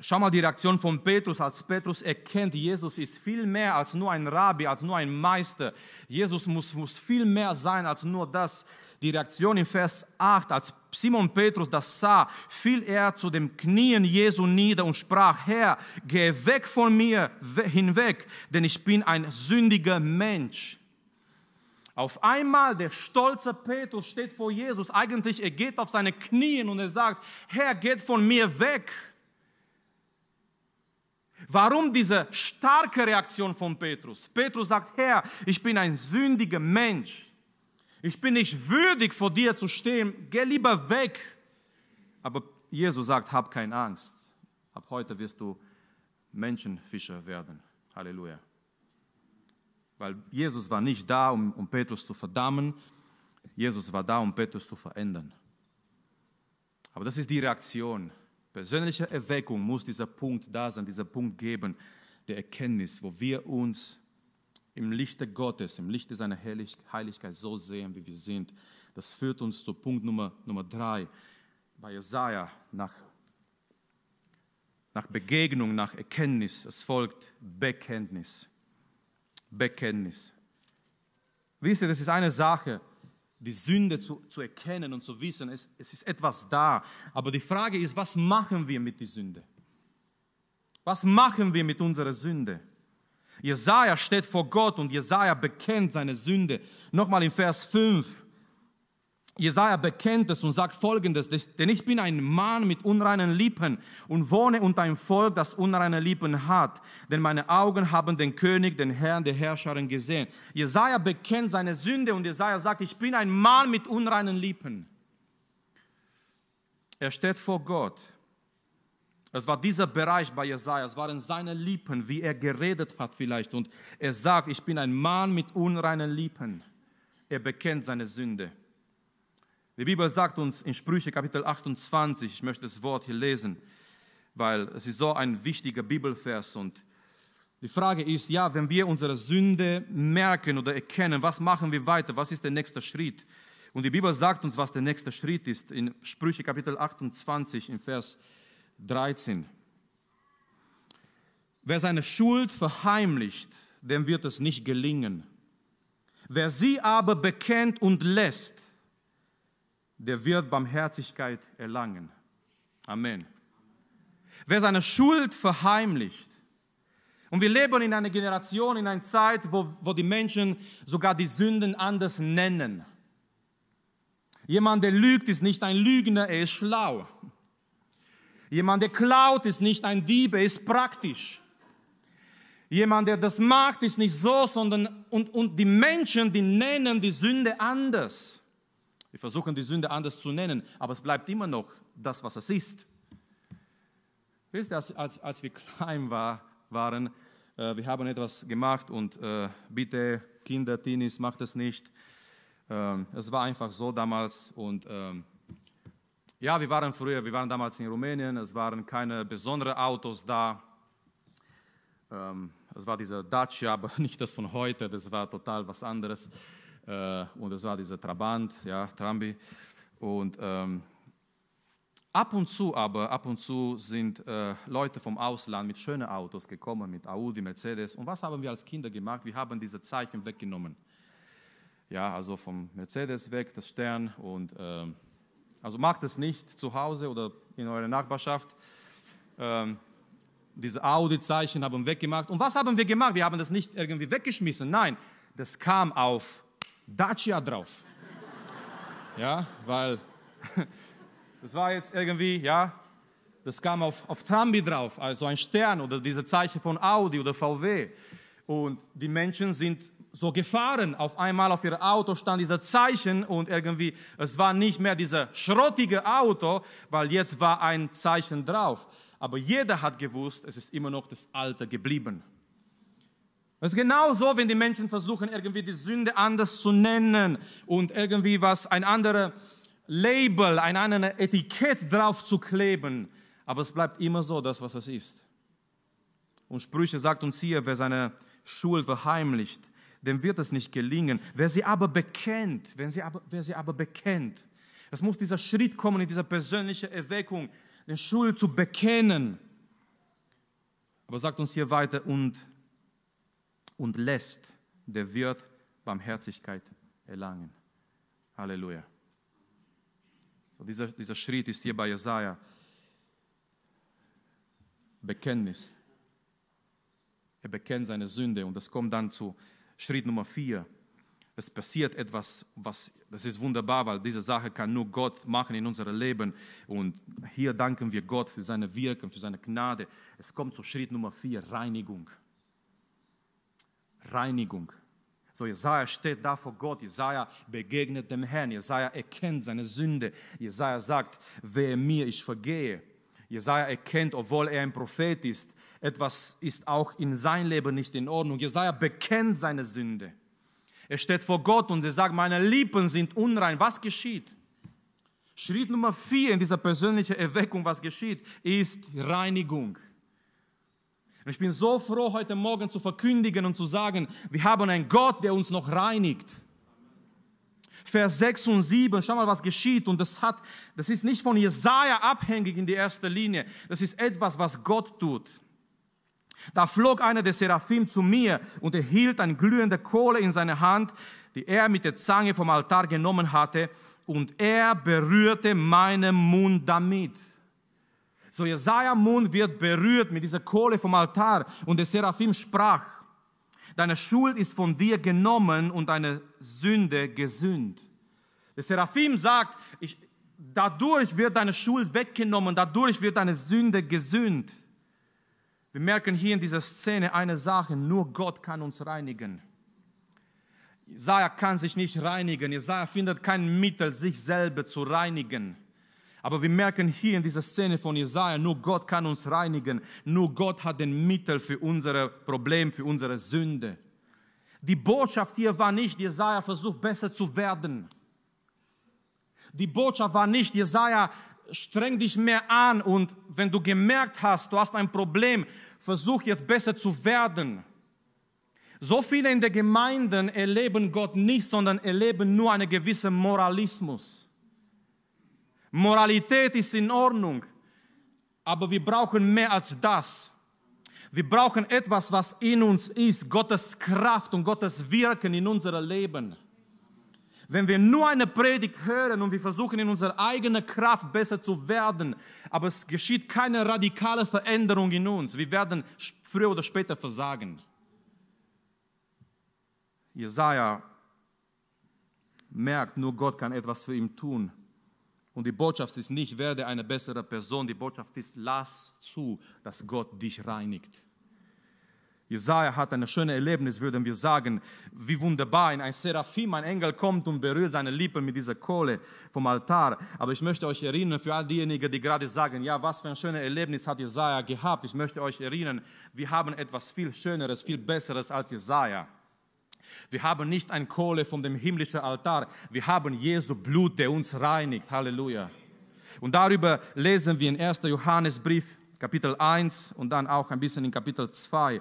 Schau mal die Reaktion von Petrus, als Petrus erkennt, Jesus ist viel mehr als nur ein Rabbi, als nur ein Meister. Jesus muss, muss viel mehr sein als nur das. Die Reaktion in Vers 8, als Simon Petrus das sah, fiel er zu den Knien Jesu nieder und sprach, Herr, geh weg von mir hinweg, denn ich bin ein sündiger Mensch. Auf einmal der stolze Petrus steht vor Jesus. Eigentlich, er geht auf seine Knien und er sagt, Herr, geht von mir weg. Warum diese starke Reaktion von Petrus? Petrus sagt, Herr, ich bin ein sündiger Mensch. Ich bin nicht würdig, vor dir zu stehen. Geh lieber weg. Aber Jesus sagt, hab keine Angst. Ab heute wirst du Menschenfischer werden. Halleluja. Weil Jesus war nicht da, um, um Petrus zu verdammen. Jesus war da, um Petrus zu verändern. Aber das ist die Reaktion persönliche Erweckung muss dieser Punkt da sein, dieser Punkt geben der Erkenntnis, wo wir uns im Lichte Gottes, im Lichte seiner Heiligkeit so sehen, wie wir sind. Das führt uns zu Punkt Nummer, Nummer drei. Bei Jesaja nach, nach Begegnung, nach Erkenntnis, es folgt Bekenntnis. Bekenntnis. Wisst ihr, das ist eine Sache, die Sünde zu, zu erkennen und zu wissen, es, es ist etwas da. Aber die Frage ist, was machen wir mit der Sünde? Was machen wir mit unserer Sünde? Jesaja steht vor Gott und Jesaja bekennt seine Sünde. Nochmal in Vers 5. Jesaja bekennt es und sagt folgendes, denn ich bin ein Mann mit unreinen Lippen und wohne unter einem Volk, das unreine Lippen hat. Denn meine Augen haben den König, den Herrn der Herrscherin gesehen. Jesaja bekennt seine Sünde und Jesaja sagt, ich bin ein Mann mit unreinen Lippen. Er steht vor Gott. Es war dieser Bereich bei Jesaja, es waren seine Lippen, wie er geredet hat vielleicht. Und er sagt, ich bin ein Mann mit unreinen Lippen. Er bekennt seine Sünde. Die Bibel sagt uns in Sprüche Kapitel 28, ich möchte das Wort hier lesen, weil es ist so ein wichtiger Bibelvers und die Frage ist, ja, wenn wir unsere Sünde merken oder erkennen, was machen wir weiter? Was ist der nächste Schritt? Und die Bibel sagt uns, was der nächste Schritt ist in Sprüche Kapitel 28 in Vers 13. Wer seine Schuld verheimlicht, dem wird es nicht gelingen. Wer sie aber bekennt und lässt, der wird Barmherzigkeit erlangen. Amen. Wer seine Schuld verheimlicht, und wir leben in einer Generation, in einer Zeit, wo, wo die Menschen sogar die Sünden anders nennen. Jemand, der lügt, ist nicht ein Lügner, er ist schlau. Jemand, der klaut, ist nicht ein Dieb, er ist praktisch. Jemand, der das macht, ist nicht so, sondern und, und die Menschen, die nennen die Sünde anders. Wir versuchen die Sünde anders zu nennen, aber es bleibt immer noch das, was es ist. Wisst ihr, als, als, wir klein war, waren, äh, wir haben etwas gemacht und äh, bitte Kinder, Teenies, macht es nicht. Ähm, es war einfach so damals und ähm, ja, wir waren früher, wir waren damals in Rumänien, es waren keine besonderen Autos da. Ähm, es war dieser Dacia, aber nicht das von heute, das war total was anderes. Äh, und es war dieser Trabant, ja, Trambi. Und ähm, ab und zu aber, ab und zu sind äh, Leute vom Ausland mit schönen Autos gekommen, mit Audi, Mercedes. Und was haben wir als Kinder gemacht? Wir haben diese Zeichen weggenommen. Ja, also vom Mercedes weg, das Stern. Und äh, also macht es nicht zu Hause oder in eurer Nachbarschaft. Ähm, diese Audi-Zeichen haben weggemacht. Und was haben wir gemacht? Wir haben das nicht irgendwie weggeschmissen. Nein, das kam auf Dacia drauf. Ja, weil das war jetzt irgendwie, ja, das kam auf, auf Trambi drauf, also ein Stern oder diese Zeichen von Audi oder VW. Und die Menschen sind so gefahren. Auf einmal auf ihr Auto stand dieser Zeichen und irgendwie, es war nicht mehr dieser schrottige Auto, weil jetzt war ein Zeichen drauf. Aber jeder hat gewusst, es ist immer noch das Alte geblieben. Es ist genauso, wenn die Menschen versuchen, irgendwie die Sünde anders zu nennen und irgendwie was, ein anderes Label, ein anderes Etikett drauf zu kleben. Aber es bleibt immer so, das, was es ist. Und Sprüche sagt uns hier, wer seine Schuld verheimlicht, dem wird es nicht gelingen. Wer sie aber bekennt, wenn sie aber, wer sie aber bekennt, es muss dieser Schritt kommen in dieser persönlichen Erweckung, den Schuld zu bekennen. Aber sagt uns hier weiter, und, und lässt, der wird Barmherzigkeit erlangen. Halleluja. So dieser, dieser Schritt ist hier bei Jesaja. Bekenntnis. Er bekennt seine Sünde und das kommt dann zu Schritt Nummer vier. Es passiert etwas, was, das ist wunderbar, weil diese Sache kann nur Gott machen in unserem Leben. Und hier danken wir Gott für seine Wirken, für seine Gnade. Es kommt zu Schritt Nummer vier, Reinigung. Reinigung. So, Jesaja steht da vor Gott. Jesaja begegnet dem Herrn. Jesaja erkennt seine Sünde. Jesaja sagt, wer mir ich vergehe. Jesaja erkennt, obwohl er ein Prophet ist, etwas ist auch in sein Leben nicht in Ordnung. Jesaja bekennt seine Sünde. Er steht vor Gott und er sagt, meine Lippen sind unrein. Was geschieht? Schritt Nummer vier in dieser persönlichen Erweckung, was geschieht, ist Reinigung. Und ich bin so froh, heute Morgen zu verkündigen und zu sagen, wir haben einen Gott, der uns noch reinigt. Vers 6 und 7, schau mal, was geschieht. Und das, hat, das ist nicht von Jesaja abhängig in die erste Linie. Das ist etwas, was Gott tut. Da flog einer der Seraphim zu mir und er hielt eine glühende Kohle in seine Hand, die er mit der Zange vom Altar genommen hatte, und er berührte meinen Mund damit. So Jesaja Mund wird berührt mit dieser Kohle vom Altar und der Seraphim sprach, deine Schuld ist von dir genommen und deine Sünde gesühnt. Der Seraphim sagt, ich, dadurch wird deine Schuld weggenommen, dadurch wird deine Sünde gesühnt. Wir merken hier in dieser Szene eine Sache, nur Gott kann uns reinigen. Jesaja kann sich nicht reinigen. Jesaja findet kein Mittel, sich selber zu reinigen. Aber wir merken hier in dieser Szene von Jesaja, nur Gott kann uns reinigen. Nur Gott hat den Mittel für unser Problem, für unsere Sünde. Die Botschaft hier war nicht, Jesaja versucht besser zu werden. Die Botschaft war nicht, Jesaja streng dich mehr an und wenn du gemerkt hast, du hast ein Problem, versuch jetzt besser zu werden. So viele in der Gemeinden erleben Gott nicht, sondern erleben nur einen gewissen Moralismus. Moralität ist in Ordnung, aber wir brauchen mehr als das. Wir brauchen etwas, was in uns ist, Gottes Kraft und Gottes Wirken in unserem Leben. Wenn wir nur eine Predigt hören und wir versuchen in unserer eigenen Kraft besser zu werden, aber es geschieht keine radikale Veränderung in uns, wir werden früher oder später versagen. Jesaja merkt, nur Gott kann etwas für ihn tun. Und die Botschaft ist nicht, werde eine bessere Person, die Botschaft ist, lass zu, dass Gott dich reinigt. Jesaja hat ein schönes Erlebnis, würden wir sagen, wie wunderbar. Ein Seraphim, ein Engel kommt und berührt seine Lippen mit dieser Kohle vom Altar. Aber ich möchte euch erinnern, für all diejenigen, die gerade sagen, ja, was für ein schönes Erlebnis hat Jesaja gehabt. Ich möchte euch erinnern, wir haben etwas viel Schöneres, viel Besseres als Jesaja. Wir haben nicht ein Kohle von dem himmlischen Altar. Wir haben Jesu Blut, der uns reinigt. Halleluja. Und darüber lesen wir in 1. Johannesbrief, Kapitel 1 und dann auch ein bisschen in Kapitel 2.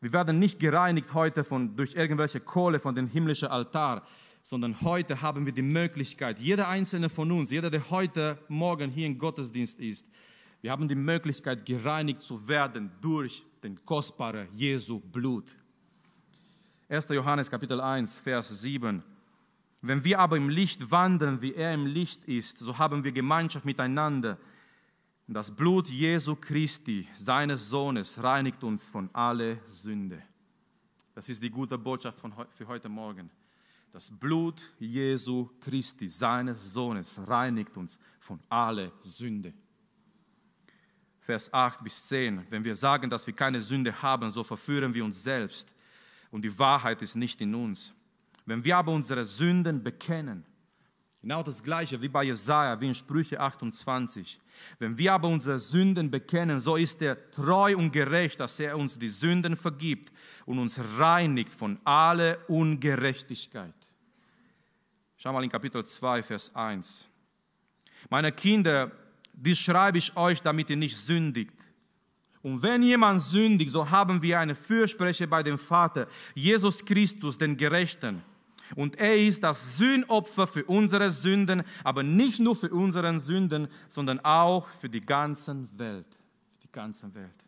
Wir werden nicht gereinigt heute von, durch irgendwelche Kohle von dem himmlischen Altar, sondern heute haben wir die Möglichkeit, jeder einzelne von uns, jeder, der heute Morgen hier im Gottesdienst ist, wir haben die Möglichkeit, gereinigt zu werden durch den kostbaren Jesu Blut. 1. Johannes Kapitel 1, Vers 7. Wenn wir aber im Licht wandeln, wie er im Licht ist, so haben wir Gemeinschaft miteinander. Das Blut Jesu Christi, seines Sohnes, reinigt uns von aller Sünde. Das ist die gute Botschaft für heute Morgen. Das Blut Jesu Christi, seines Sohnes, reinigt uns von aller Sünde. Vers 8 bis 10. Wenn wir sagen, dass wir keine Sünde haben, so verführen wir uns selbst und die Wahrheit ist nicht in uns. Wenn wir aber unsere Sünden bekennen, genau das gleiche wie bei Jesaja, wie in Sprüche 28, wenn wir aber unsere Sünden bekennen, so ist er treu und gerecht, dass er uns die Sünden vergibt und uns reinigt von aller Ungerechtigkeit. Schau mal in Kapitel 2, Vers 1. Meine Kinder, dies schreibe ich euch, damit ihr nicht sündigt. Und wenn jemand sündigt, so haben wir eine Fürsprecher bei dem Vater, Jesus Christus, den Gerechten. Und er ist das Sühnopfer für unsere Sünden, aber nicht nur für unsere Sünden, sondern auch für die ganze Welt. Für die ganze Welt.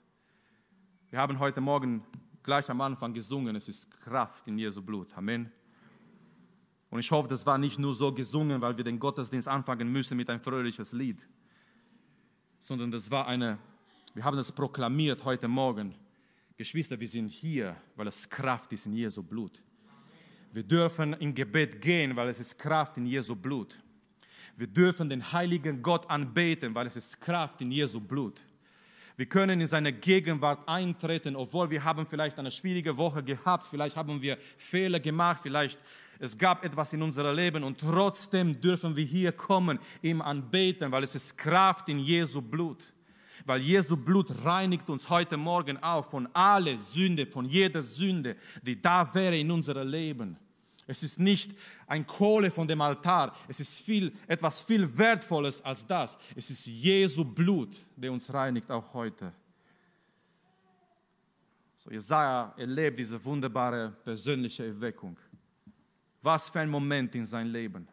Wir haben heute Morgen gleich am Anfang gesungen, es ist Kraft in Jesu Blut. Amen. Und ich hoffe, das war nicht nur so gesungen, weil wir den Gottesdienst anfangen müssen mit ein fröhliches Lied, sondern das war eine, wir haben das proklamiert heute Morgen. Geschwister, wir sind hier, weil es Kraft ist in Jesu Blut. Wir dürfen in Gebet gehen, weil es ist Kraft in Jesu Blut. Wir dürfen den heiligen Gott anbeten, weil es ist Kraft in Jesu Blut. Wir können in seine Gegenwart eintreten, obwohl wir haben vielleicht eine schwierige Woche gehabt, vielleicht haben wir Fehler gemacht, vielleicht es gab etwas in unserem Leben und trotzdem dürfen wir hier kommen, ihm anbeten, weil es ist Kraft in Jesu Blut. Weil Jesu Blut reinigt uns heute Morgen auch von aller Sünde, von jeder Sünde, die da wäre in unserem Leben. Es ist nicht ein Kohle von dem Altar. Es ist viel, etwas viel Wertvolles als das. Es ist Jesu Blut, der uns reinigt, auch heute. So, Jesaja erlebt diese wunderbare persönliche Erweckung. Was für ein Moment in sein Leben.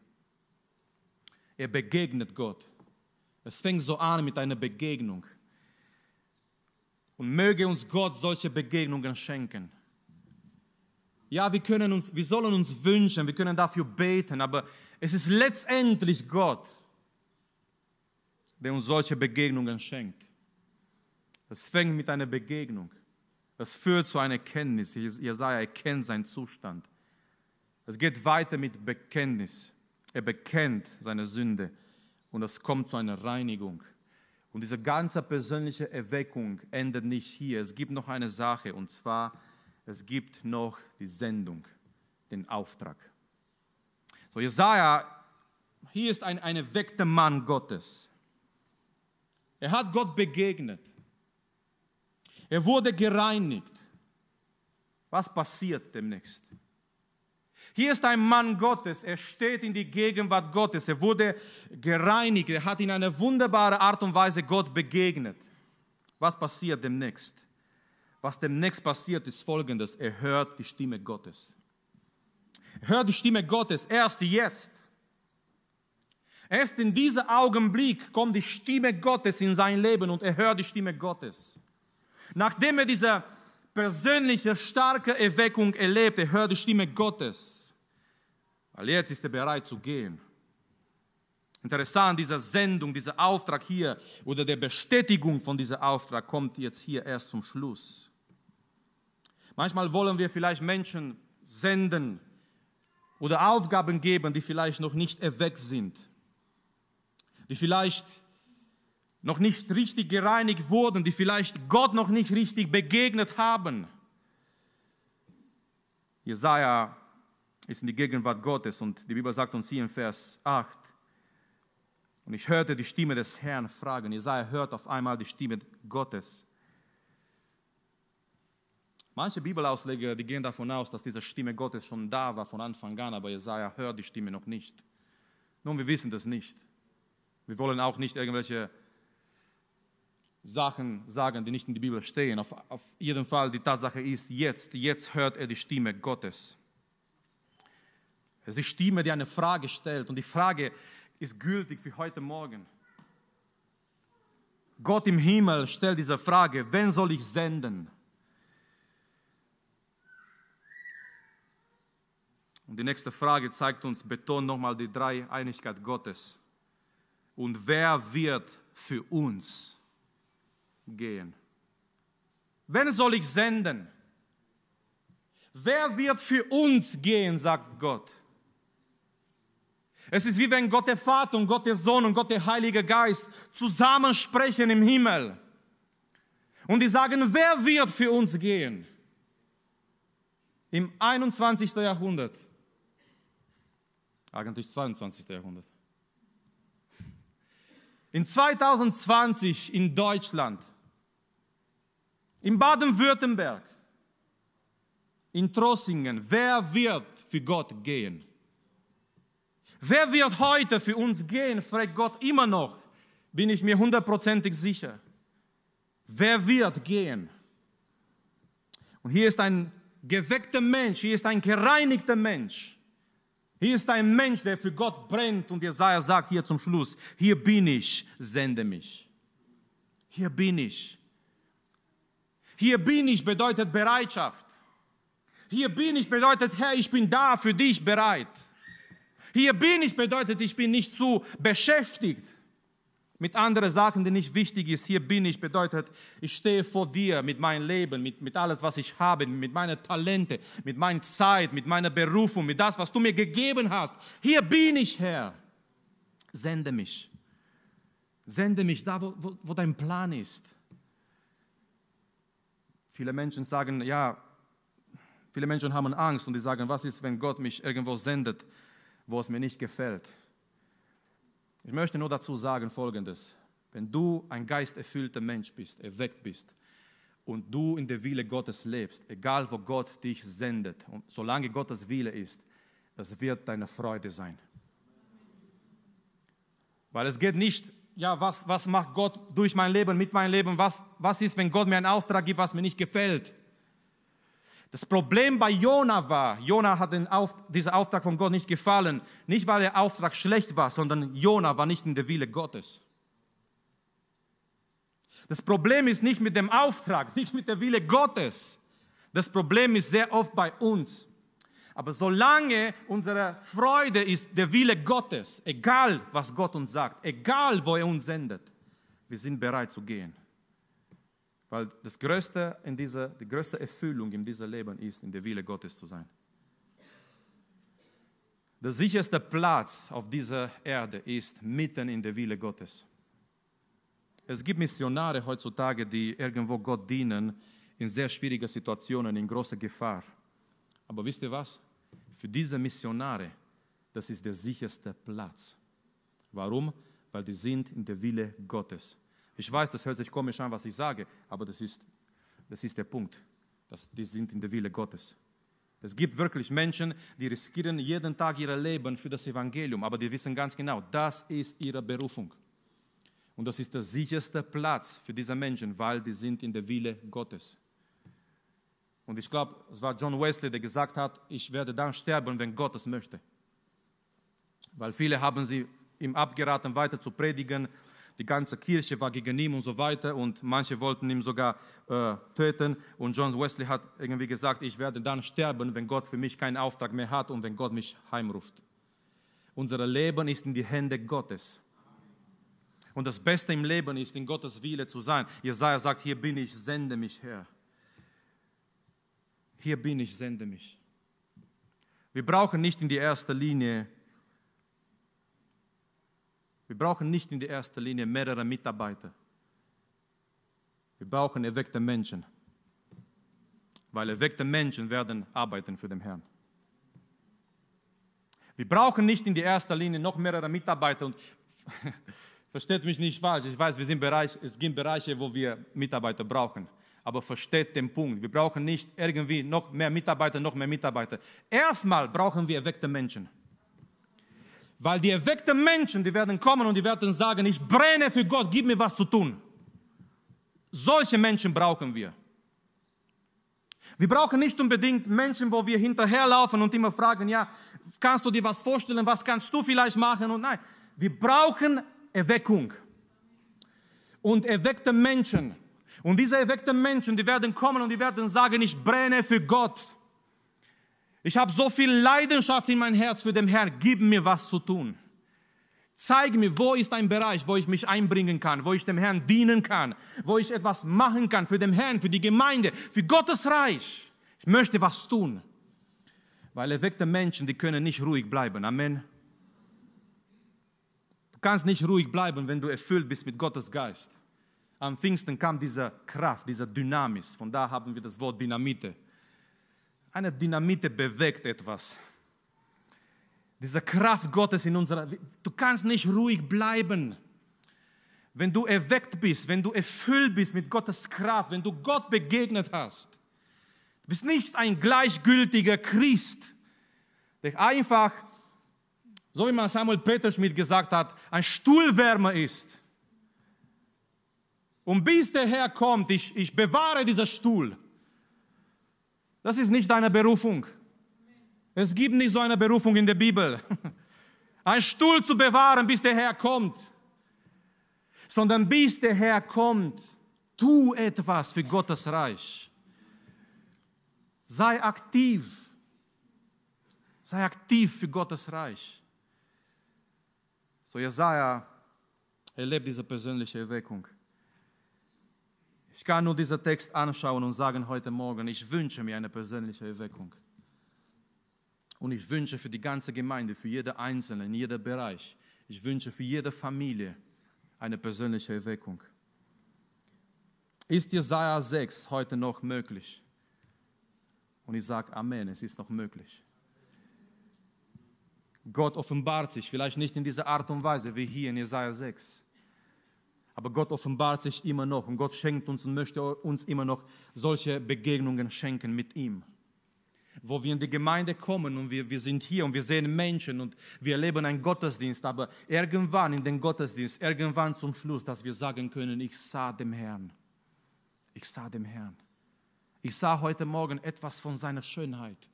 Er begegnet Gott. Es fängt so an mit einer Begegnung. Und möge uns Gott solche Begegnungen schenken. Ja, wir, können uns, wir sollen uns wünschen, wir können dafür beten, aber es ist letztendlich Gott, der uns solche Begegnungen schenkt. Es fängt mit einer Begegnung. Es führt zu einer Erkenntnis. Jesaja erkennt seinen Zustand. Es geht weiter mit Bekenntnis. Er bekennt seine Sünde und es kommt zu einer Reinigung. Und diese ganze persönliche Erweckung endet nicht hier. Es gibt noch eine Sache und zwar es gibt noch die Sendung, den Auftrag. So, Jesaja, hier ist ein, ein erweckter Mann Gottes. Er hat Gott begegnet. Er wurde gereinigt. Was passiert demnächst? Hier ist ein Mann Gottes, er steht in die Gegenwart Gottes, er wurde gereinigt, er hat in einer wunderbaren Art und Weise Gott begegnet. Was passiert demnächst? Was demnächst passiert, ist folgendes. Er hört die Stimme Gottes. Er hört die Stimme Gottes erst jetzt. Erst in diesem Augenblick kommt die Stimme Gottes in sein Leben und er hört die Stimme Gottes. Nachdem er diese persönliche, starke Erweckung erlebt, er hört die Stimme Gottes. Weil jetzt ist er bereit zu gehen. Interessant, diese Sendung, dieser Auftrag hier oder der Bestätigung von diesem Auftrag kommt jetzt hier erst zum Schluss. Manchmal wollen wir vielleicht Menschen senden oder Aufgaben geben, die vielleicht noch nicht erweckt sind, die vielleicht noch nicht richtig gereinigt wurden, die vielleicht Gott noch nicht richtig begegnet haben. Jesaja ist in die Gegenwart Gottes und die Bibel sagt uns hier in Vers 8, und ich hörte die Stimme des Herrn fragen. Jesaja hört auf einmal die Stimme Gottes. Manche Bibelausleger, die gehen davon aus, dass diese Stimme Gottes schon da war von Anfang an, aber Jesaja hört die Stimme noch nicht. Nun, wir wissen das nicht. Wir wollen auch nicht irgendwelche Sachen sagen, die nicht in der Bibel stehen. Auf, auf jeden Fall, die Tatsache ist, jetzt, jetzt hört er die Stimme Gottes. Es ist die Stimme, die eine Frage stellt und die Frage ist gültig für heute Morgen. Gott im Himmel stellt diese Frage, wen soll ich senden? Und die nächste Frage zeigt uns, betont nochmal die Dreieinigkeit Gottes. Und wer wird für uns gehen? Wen soll ich senden? Wer wird für uns gehen, sagt Gott. Es ist wie wenn Gott der Vater und Gott der Sohn und Gott der Heilige Geist zusammen sprechen im Himmel. Und die sagen, wer wird für uns gehen? Im 21. Jahrhundert. Eigentlich 22. Jahrhundert. In 2020 in Deutschland, in Baden-Württemberg, in Trossingen, wer wird für Gott gehen? Wer wird heute für uns gehen, fragt Gott immer noch, bin ich mir hundertprozentig sicher. Wer wird gehen? Und hier ist ein geweckter Mensch, hier ist ein gereinigter Mensch. Hier ist ein Mensch, der für Gott brennt und Jesaja sagt hier zum Schluss, hier bin ich, sende mich. Hier bin ich. Hier bin ich bedeutet Bereitschaft. Hier bin ich bedeutet, Herr, ich bin da für dich bereit. Hier bin ich bedeutet, ich bin nicht zu beschäftigt mit anderen Sachen, die nicht wichtig ist. Hier bin ich bedeutet, ich stehe vor dir mit meinem Leben, mit, mit alles, was ich habe, mit meinen Talente, mit meiner Zeit, mit meiner Berufung, mit das, was du mir gegeben hast. Hier bin ich, Herr. Sende mich. Sende mich da, wo, wo, wo dein Plan ist. Viele Menschen sagen, ja, viele Menschen haben Angst und die sagen, was ist, wenn Gott mich irgendwo sendet? wo es mir nicht gefällt. Ich möchte nur dazu sagen Folgendes. Wenn du ein geisterfüllter Mensch bist, erweckt bist und du in der Wille Gottes lebst, egal wo Gott dich sendet, und solange Gottes Wille ist, es wird deine Freude sein. Weil es geht nicht, ja, was, was macht Gott durch mein Leben, mit meinem Leben, was, was ist, wenn Gott mir einen Auftrag gibt, was mir nicht gefällt. Das Problem bei Jona war, Jona hat den Auf, dieser Auftrag von Gott nicht gefallen, nicht weil der Auftrag schlecht war, sondern Jona war nicht in der Wille Gottes. Das Problem ist nicht mit dem Auftrag, nicht mit der Wille Gottes. Das Problem ist sehr oft bei uns. Aber solange unsere Freude ist der Wille Gottes, egal was Gott uns sagt, egal wo er uns sendet, wir sind bereit zu gehen. Weil das größte in dieser, die größte Erfüllung in diesem Leben ist, in der Wille Gottes zu sein. Der sicherste Platz auf dieser Erde ist mitten in der Wille Gottes. Es gibt Missionare heutzutage, die irgendwo Gott dienen, in sehr schwierigen Situationen, in großer Gefahr. Aber wisst ihr was? Für diese Missionare, das ist der sicherste Platz. Warum? Weil die sind in der Wille Gottes. Ich weiß, das hört sich komisch an, was ich sage, aber das ist, das ist der Punkt. Das, die sind in der Wille Gottes. Es gibt wirklich Menschen, die riskieren jeden Tag ihr Leben für das Evangelium, aber die wissen ganz genau, das ist ihre Berufung. Und das ist der sicherste Platz für diese Menschen, weil die sind in der Wille Gottes. Und ich glaube, es war John Wesley, der gesagt hat, ich werde dann sterben, wenn Gott es möchte. Weil viele haben sie ihm abgeraten, weiter zu predigen, die ganze Kirche war gegen ihn und so weiter und manche wollten ihn sogar äh, töten. Und John Wesley hat irgendwie gesagt, ich werde dann sterben, wenn Gott für mich keinen Auftrag mehr hat und wenn Gott mich heimruft. Unser Leben ist in die Hände Gottes. Und das Beste im Leben ist, in Gottes Wille zu sein. Jesaja sagt, hier bin ich, sende mich her. Hier bin ich, sende mich. Wir brauchen nicht in die erste Linie wir brauchen nicht in der ersten Linie mehrere Mitarbeiter. Wir brauchen erweckte Menschen, weil erweckte Menschen werden arbeiten für den Herrn. Wir brauchen nicht in der ersten Linie noch mehrere Mitarbeiter und versteht mich nicht falsch, ich weiß, wir sind Bereich, es gibt Bereiche, wo wir Mitarbeiter brauchen. Aber versteht den Punkt. Wir brauchen nicht irgendwie noch mehr Mitarbeiter, noch mehr Mitarbeiter. Erstmal brauchen wir erweckte Menschen. Weil die erweckten Menschen, die werden kommen und die werden sagen, ich brenne für Gott, gib mir was zu tun. Solche Menschen brauchen wir. Wir brauchen nicht unbedingt Menschen, wo wir hinterherlaufen und immer fragen, ja, kannst du dir was vorstellen, was kannst du vielleicht machen? Und nein, wir brauchen Erweckung und erweckte Menschen. Und diese erweckten Menschen, die werden kommen und die werden sagen, ich brenne für Gott. Ich habe so viel Leidenschaft in mein Herz für den Herrn. Gib mir was zu tun. Zeige mir, wo ist ein Bereich, wo ich mich einbringen kann, wo ich dem Herrn dienen kann, wo ich etwas machen kann für den Herrn, für die Gemeinde, für Gottes Reich. Ich möchte was tun. Weil erweckte Menschen, die können nicht ruhig bleiben. Amen. Du kannst nicht ruhig bleiben, wenn du erfüllt bist mit Gottes Geist. Am Pfingsten kam diese Kraft, dieser Dynamis. Von da haben wir das Wort Dynamite. Eine Dynamite bewegt etwas. Diese Kraft Gottes in unserer. Du kannst nicht ruhig bleiben. Wenn du erweckt bist, wenn du erfüllt bist mit Gottes Kraft, wenn du Gott begegnet hast. Du bist nicht ein gleichgültiger Christ, der einfach, so wie man Samuel Peterschmidt gesagt hat, ein Stuhlwärmer ist. Und bis der Herr kommt, ich, ich bewahre diesen Stuhl. Das ist nicht deine Berufung. Es gibt nicht so eine Berufung in der Bibel. Ein Stuhl zu bewahren, bis der Herr kommt. Sondern bis der Herr kommt, tu etwas für Gottes Reich. Sei aktiv. Sei aktiv für Gottes Reich. So Jesaja erlebt diese persönliche Erweckung. Ich kann nur diesen Text anschauen und sagen heute Morgen, ich wünsche mir eine persönliche Erweckung. Und ich wünsche für die ganze Gemeinde, für jede Einzelne, in jedem Bereich, ich wünsche für jede Familie eine persönliche Erweckung. Ist Jesaja 6 heute noch möglich? Und ich sage Amen, es ist noch möglich. Gott offenbart sich, vielleicht nicht in dieser Art und Weise wie hier in Jesaja 6. Aber Gott offenbart sich immer noch und Gott schenkt uns und möchte uns immer noch solche Begegnungen schenken mit ihm wo wir in die Gemeinde kommen und wir, wir sind hier und wir sehen Menschen und wir erleben einen Gottesdienst, aber irgendwann in den Gottesdienst, irgendwann zum Schluss, dass wir sagen können, ich sah dem Herrn. Ich sah dem Herrn. Ich sah heute Morgen etwas von seiner Schönheit.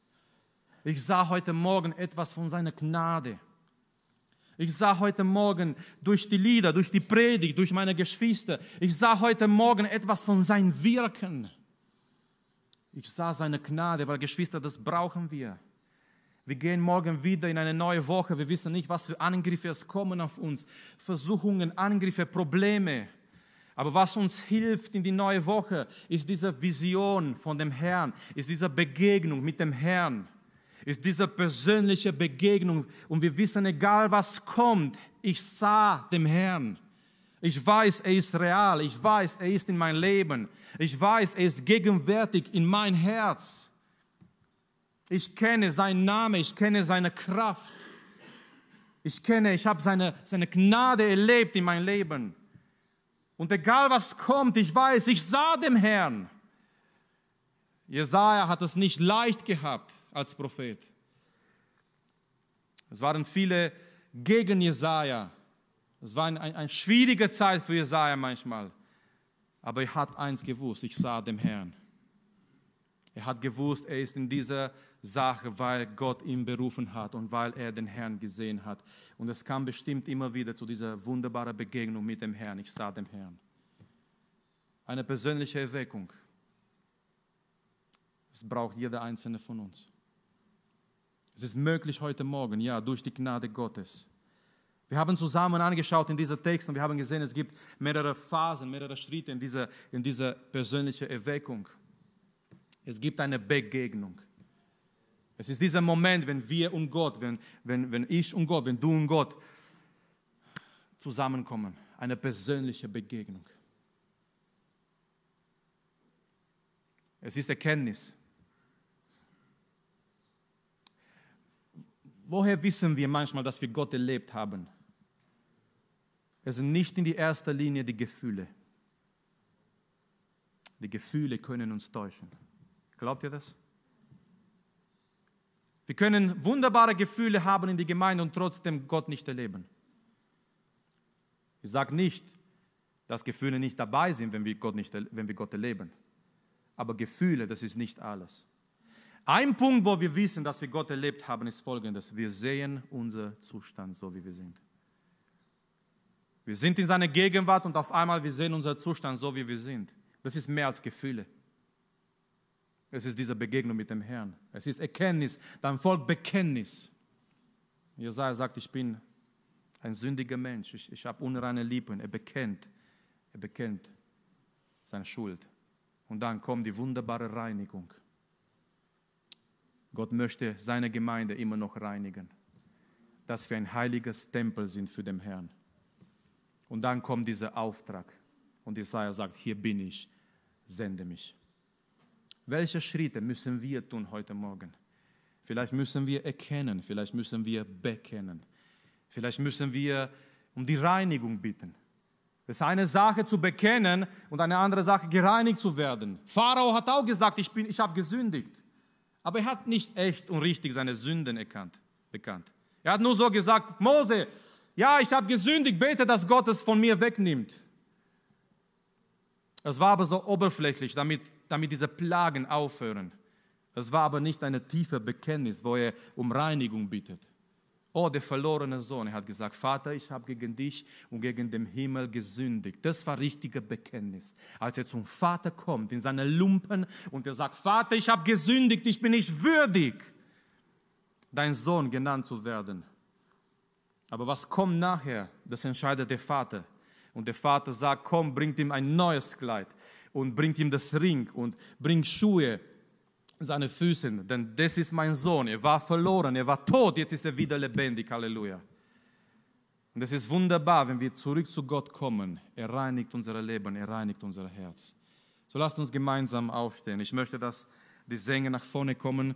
Ich sah heute Morgen etwas von seiner Gnade. Ich sah heute Morgen durch die Lieder, durch die Predigt, durch meine Geschwister, ich sah heute Morgen etwas von seinem Wirken. Ich sah seine Gnade, weil Geschwister, das brauchen wir. Wir gehen morgen wieder in eine neue Woche. Wir wissen nicht, was für Angriffe es kommen auf uns. Versuchungen, Angriffe, Probleme. Aber was uns hilft in die neue Woche, ist diese Vision von dem Herrn, ist diese Begegnung mit dem Herrn, ist diese persönliche Begegnung. Und wir wissen, egal was kommt, ich sah dem Herrn. Ich weiß, er ist real. Ich weiß, er ist in mein Leben. Ich weiß, er ist gegenwärtig in mein Herz. Ich kenne seinen Namen, ich kenne seine Kraft. Ich kenne, ich habe seine, seine Gnade erlebt in mein Leben. Und egal was kommt, ich weiß, ich sah dem Herrn. Jesaja hat es nicht leicht gehabt als Prophet. Es waren viele gegen Jesaja. Es war eine, eine schwierige Zeit für Jesaja manchmal. Aber er hat eins gewusst: ich sah dem Herrn. Er hat gewusst, er ist in dieser Sache, weil Gott ihn berufen hat und weil er den Herrn gesehen hat. Und es kam bestimmt immer wieder zu dieser wunderbaren Begegnung mit dem Herrn. Ich sah dem Herrn. Eine persönliche Erweckung. Es braucht jeder einzelne von uns. Es ist möglich heute Morgen, ja, durch die Gnade Gottes. Wir haben zusammen angeschaut in dieser Text und wir haben gesehen, es gibt mehrere Phasen, mehrere Schritte in dieser, in dieser persönlichen Erweckung. Es gibt eine Begegnung. Es ist dieser Moment, wenn wir und Gott, wenn, wenn, wenn ich und Gott, wenn du und Gott zusammenkommen. Eine persönliche Begegnung. Es ist Erkenntnis. Woher wissen wir manchmal, dass wir Gott erlebt haben? Es sind nicht in die erster Linie die Gefühle. Die Gefühle können uns täuschen. Glaubt ihr das? Wir können wunderbare Gefühle haben in die Gemeinde und trotzdem Gott nicht erleben. Ich sage nicht, dass Gefühle nicht dabei sind, wenn wir Gott, nicht, wenn wir Gott erleben. Aber Gefühle, das ist nicht alles. Ein Punkt, wo wir wissen, dass wir Gott erlebt haben, ist folgendes. Wir sehen unseren Zustand so, wie wir sind. Wir sind in seiner Gegenwart und auf einmal wir sehen unseren Zustand so, wie wir sind. Das ist mehr als Gefühle. Es ist diese Begegnung mit dem Herrn. Es ist Erkenntnis, dann folgt Bekenntnis. Jesaja sagt, ich bin ein sündiger Mensch. Ich, ich habe unreine Lippen. Er bekennt, er bekennt seine Schuld. Und dann kommt die wunderbare Reinigung. Gott möchte seine Gemeinde immer noch reinigen, dass wir ein heiliges Tempel sind für den Herrn. Und dann kommt dieser Auftrag und Isaiah sagt, hier bin ich, sende mich. Welche Schritte müssen wir tun heute Morgen? Vielleicht müssen wir erkennen, vielleicht müssen wir bekennen, vielleicht müssen wir um die Reinigung bitten. Es ist eine Sache zu bekennen und eine andere Sache gereinigt zu werden. Pharao hat auch gesagt, ich, ich habe gesündigt. Aber er hat nicht echt und richtig seine Sünden erkannt, bekannt. Er hat nur so gesagt, Mose, ja, ich habe gesündigt, bete, dass Gott es von mir wegnimmt. Es war aber so oberflächlich, damit, damit diese Plagen aufhören. Es war aber nicht eine tiefe Bekenntnis, wo er um Reinigung bittet. Oh, der verlorene Sohn, er hat gesagt, Vater, ich habe gegen dich und gegen den Himmel gesündigt. Das war richtige Bekenntnis. Als er zum Vater kommt, in seine Lumpen, und er sagt, Vater, ich habe gesündigt, ich bin nicht würdig, dein Sohn genannt zu werden. Aber was kommt nachher, das entscheidet der Vater. Und der Vater sagt, komm, bringt ihm ein neues Kleid und bringt ihm das Ring und bringt Schuhe seine Füße, denn das ist mein Sohn. Er war verloren, er war tot, jetzt ist er wieder lebendig. Halleluja. Und es ist wunderbar, wenn wir zurück zu Gott kommen. Er reinigt unser Leben, er reinigt unser Herz. So lasst uns gemeinsam aufstehen. Ich möchte, dass die Sänger nach vorne kommen.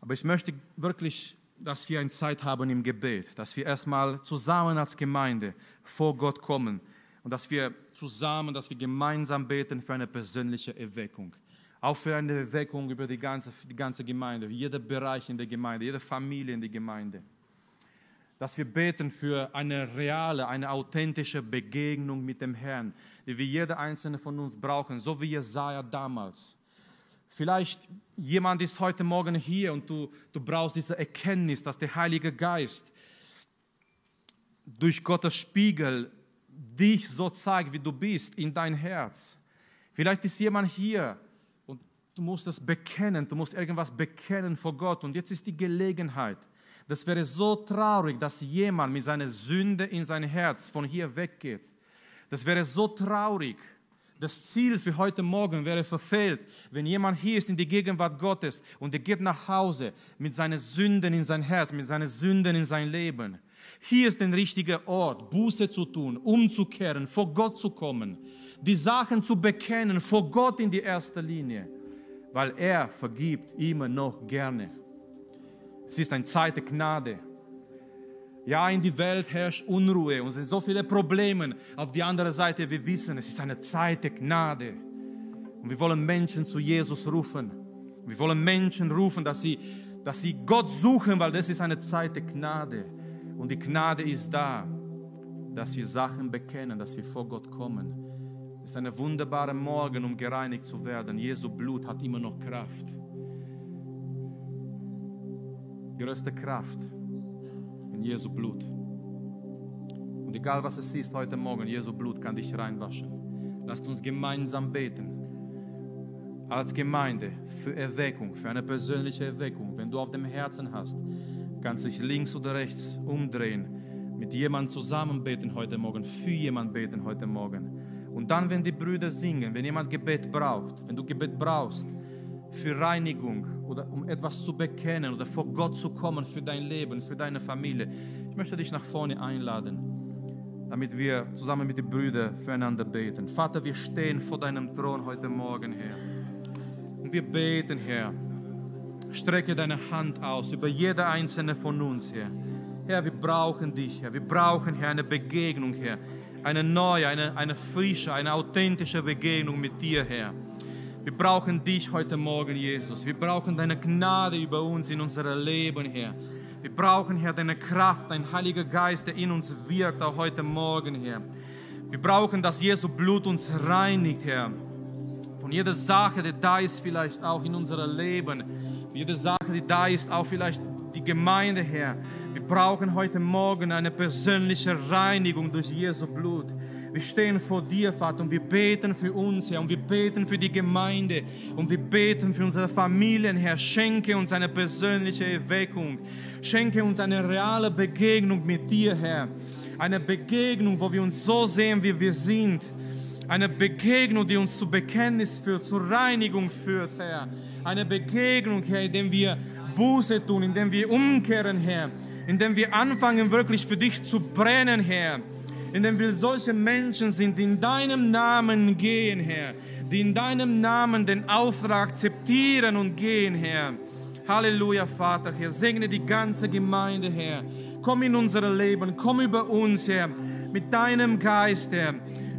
Aber ich möchte wirklich, dass wir eine Zeit haben im Gebet, dass wir erstmal zusammen als Gemeinde vor Gott kommen und dass wir zusammen, dass wir gemeinsam beten für eine persönliche Erweckung auch für eine Erweckung über die ganze, die ganze Gemeinde, jeder Bereich in der Gemeinde, jede Familie in der Gemeinde. Dass wir beten für eine reale, eine authentische Begegnung mit dem Herrn, die wir jeder einzelne von uns brauchen, so wie Jesaja damals. Vielleicht jemand ist heute Morgen hier und du, du brauchst diese Erkenntnis, dass der Heilige Geist durch Gottes Spiegel dich so zeigt, wie du bist, in dein Herz. Vielleicht ist jemand hier, Du musst es bekennen, du musst irgendwas bekennen vor Gott. Und jetzt ist die Gelegenheit. Das wäre so traurig, dass jemand mit seiner Sünde in sein Herz von hier weggeht. Das wäre so traurig. Das Ziel für heute Morgen wäre verfehlt, wenn jemand hier ist in die Gegenwart Gottes und er geht nach Hause mit seinen Sünden in sein Herz, mit seinen Sünden in sein Leben. Hier ist der richtige Ort, Buße zu tun, umzukehren, vor Gott zu kommen, die Sachen zu bekennen, vor Gott in die erste Linie weil er vergibt immer noch gerne. Es ist eine Zeit der Gnade. Ja, in die Welt herrscht Unruhe und es sind so viele Probleme. Auf die andere Seite, wir wissen, es ist eine Zeit der Gnade. Und wir wollen Menschen zu Jesus rufen. Wir wollen Menschen rufen, dass sie, dass sie Gott suchen, weil das ist eine Zeit der Gnade. Und die Gnade ist da, dass wir Sachen bekennen, dass wir vor Gott kommen. Es ist ein wunderbarer Morgen, um gereinigt zu werden. Jesu Blut hat immer noch Kraft. Größte Kraft in Jesu Blut. Und egal was es ist heute Morgen, Jesu Blut kann dich reinwaschen. Lasst uns gemeinsam beten. Als Gemeinde für Erweckung, für eine persönliche Erweckung. Wenn du auf dem Herzen hast, kannst du dich links oder rechts umdrehen, mit jemandem zusammen beten heute Morgen, für jemanden beten heute Morgen und dann, wenn die Brüder singen, wenn jemand Gebet braucht, wenn du Gebet brauchst für Reinigung oder um etwas zu bekennen oder vor Gott zu kommen für dein Leben, für deine Familie, ich möchte dich nach vorne einladen, damit wir zusammen mit den Brüdern füreinander beten. Vater, wir stehen vor deinem Thron heute Morgen, Herr. Und wir beten, Herr. Strecke deine Hand aus über jede einzelne von uns, Herr. Herr, wir brauchen dich, Herr. Wir brauchen, Herr, eine Begegnung, Herr eine neue, eine, eine frische, eine authentische Begegnung mit dir, Herr. Wir brauchen dich heute Morgen, Jesus. Wir brauchen deine Gnade über uns in unserem Leben, Herr. Wir brauchen, Herr, deine Kraft, dein Heiliger Geist, der in uns wirkt, auch heute Morgen, Herr. Wir brauchen, dass Jesu Blut uns reinigt, Herr. Von jeder Sache, die da ist, vielleicht auch in unserem Leben. Jede Sache, die da ist, auch vielleicht die Gemeinde, Herr. Brauchen heute Morgen eine persönliche Reinigung durch Jesu Blut. Wir stehen vor dir, Vater, und wir beten für uns, Herr, und wir beten für die Gemeinde, und wir beten für unsere Familien, Herr. Schenke uns eine persönliche Erweckung. Schenke uns eine reale Begegnung mit dir, Herr. Eine Begegnung, wo wir uns so sehen, wie wir sind. Eine Begegnung, die uns zu Bekenntnis führt, zur Reinigung führt, Herr. Eine Begegnung, Herr, in der wir Buße tun, in der wir umkehren, Herr. In der wir anfangen, wirklich für dich zu brennen, Herr in dem wir solche Menschen sind, die in deinem Namen gehen, Herr, die in deinem Namen den Auftrag akzeptieren und gehen, Herr. Halleluja, Vater, Herr. Segne die ganze Gemeinde, Herr. Komm in unser Leben, komm über uns, Herr, mit deinem Geist, Herr,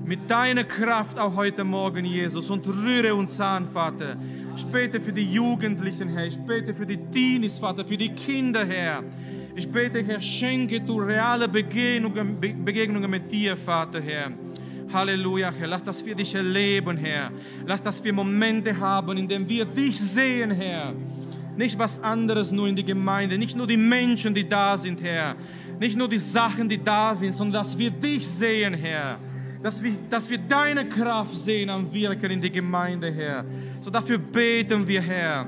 mit deiner Kraft auch heute Morgen, Jesus, und rühre uns an, Vater. Ich bete für die Jugendlichen, Herr. Ich bete für die Teenies, Vater, für die Kinder, Herr. Ich bete, Herr, schenke du reale Begegnungen, Begegnungen mit dir, Vater, Herr. Halleluja, Herr. Lass, dass wir dich erleben, Herr. Lass, dass wir Momente haben, in denen wir dich sehen, Herr. Nicht was anderes nur in die Gemeinde, nicht nur die Menschen, die da sind, Herr. Nicht nur die Sachen, die da sind, sondern dass wir dich sehen, Herr. Dass wir, dass wir deine Kraft sehen am Wirken in die Gemeinde, Herr. So dafür beten wir, Herr.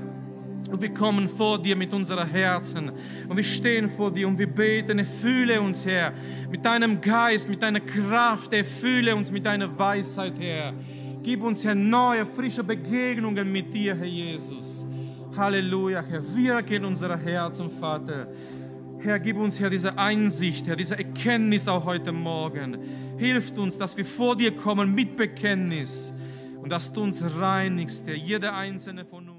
Und wir kommen vor dir mit unseren Herzen und wir stehen vor dir und wir beten, erfülle uns, Herr, mit deinem Geist, mit deiner Kraft, erfülle uns mit deiner Weisheit, Herr. Gib uns, Herr, neue, frische Begegnungen mit dir, Herr Jesus. Halleluja, Herr, wirke in unsere Herzen, Vater. Herr, gib uns, Herr, diese Einsicht, Herr, diese Erkenntnis auch heute Morgen. Hilft uns, dass wir vor dir kommen mit Bekenntnis und dass du uns reinigst, Herr, jeder einzelne von uns.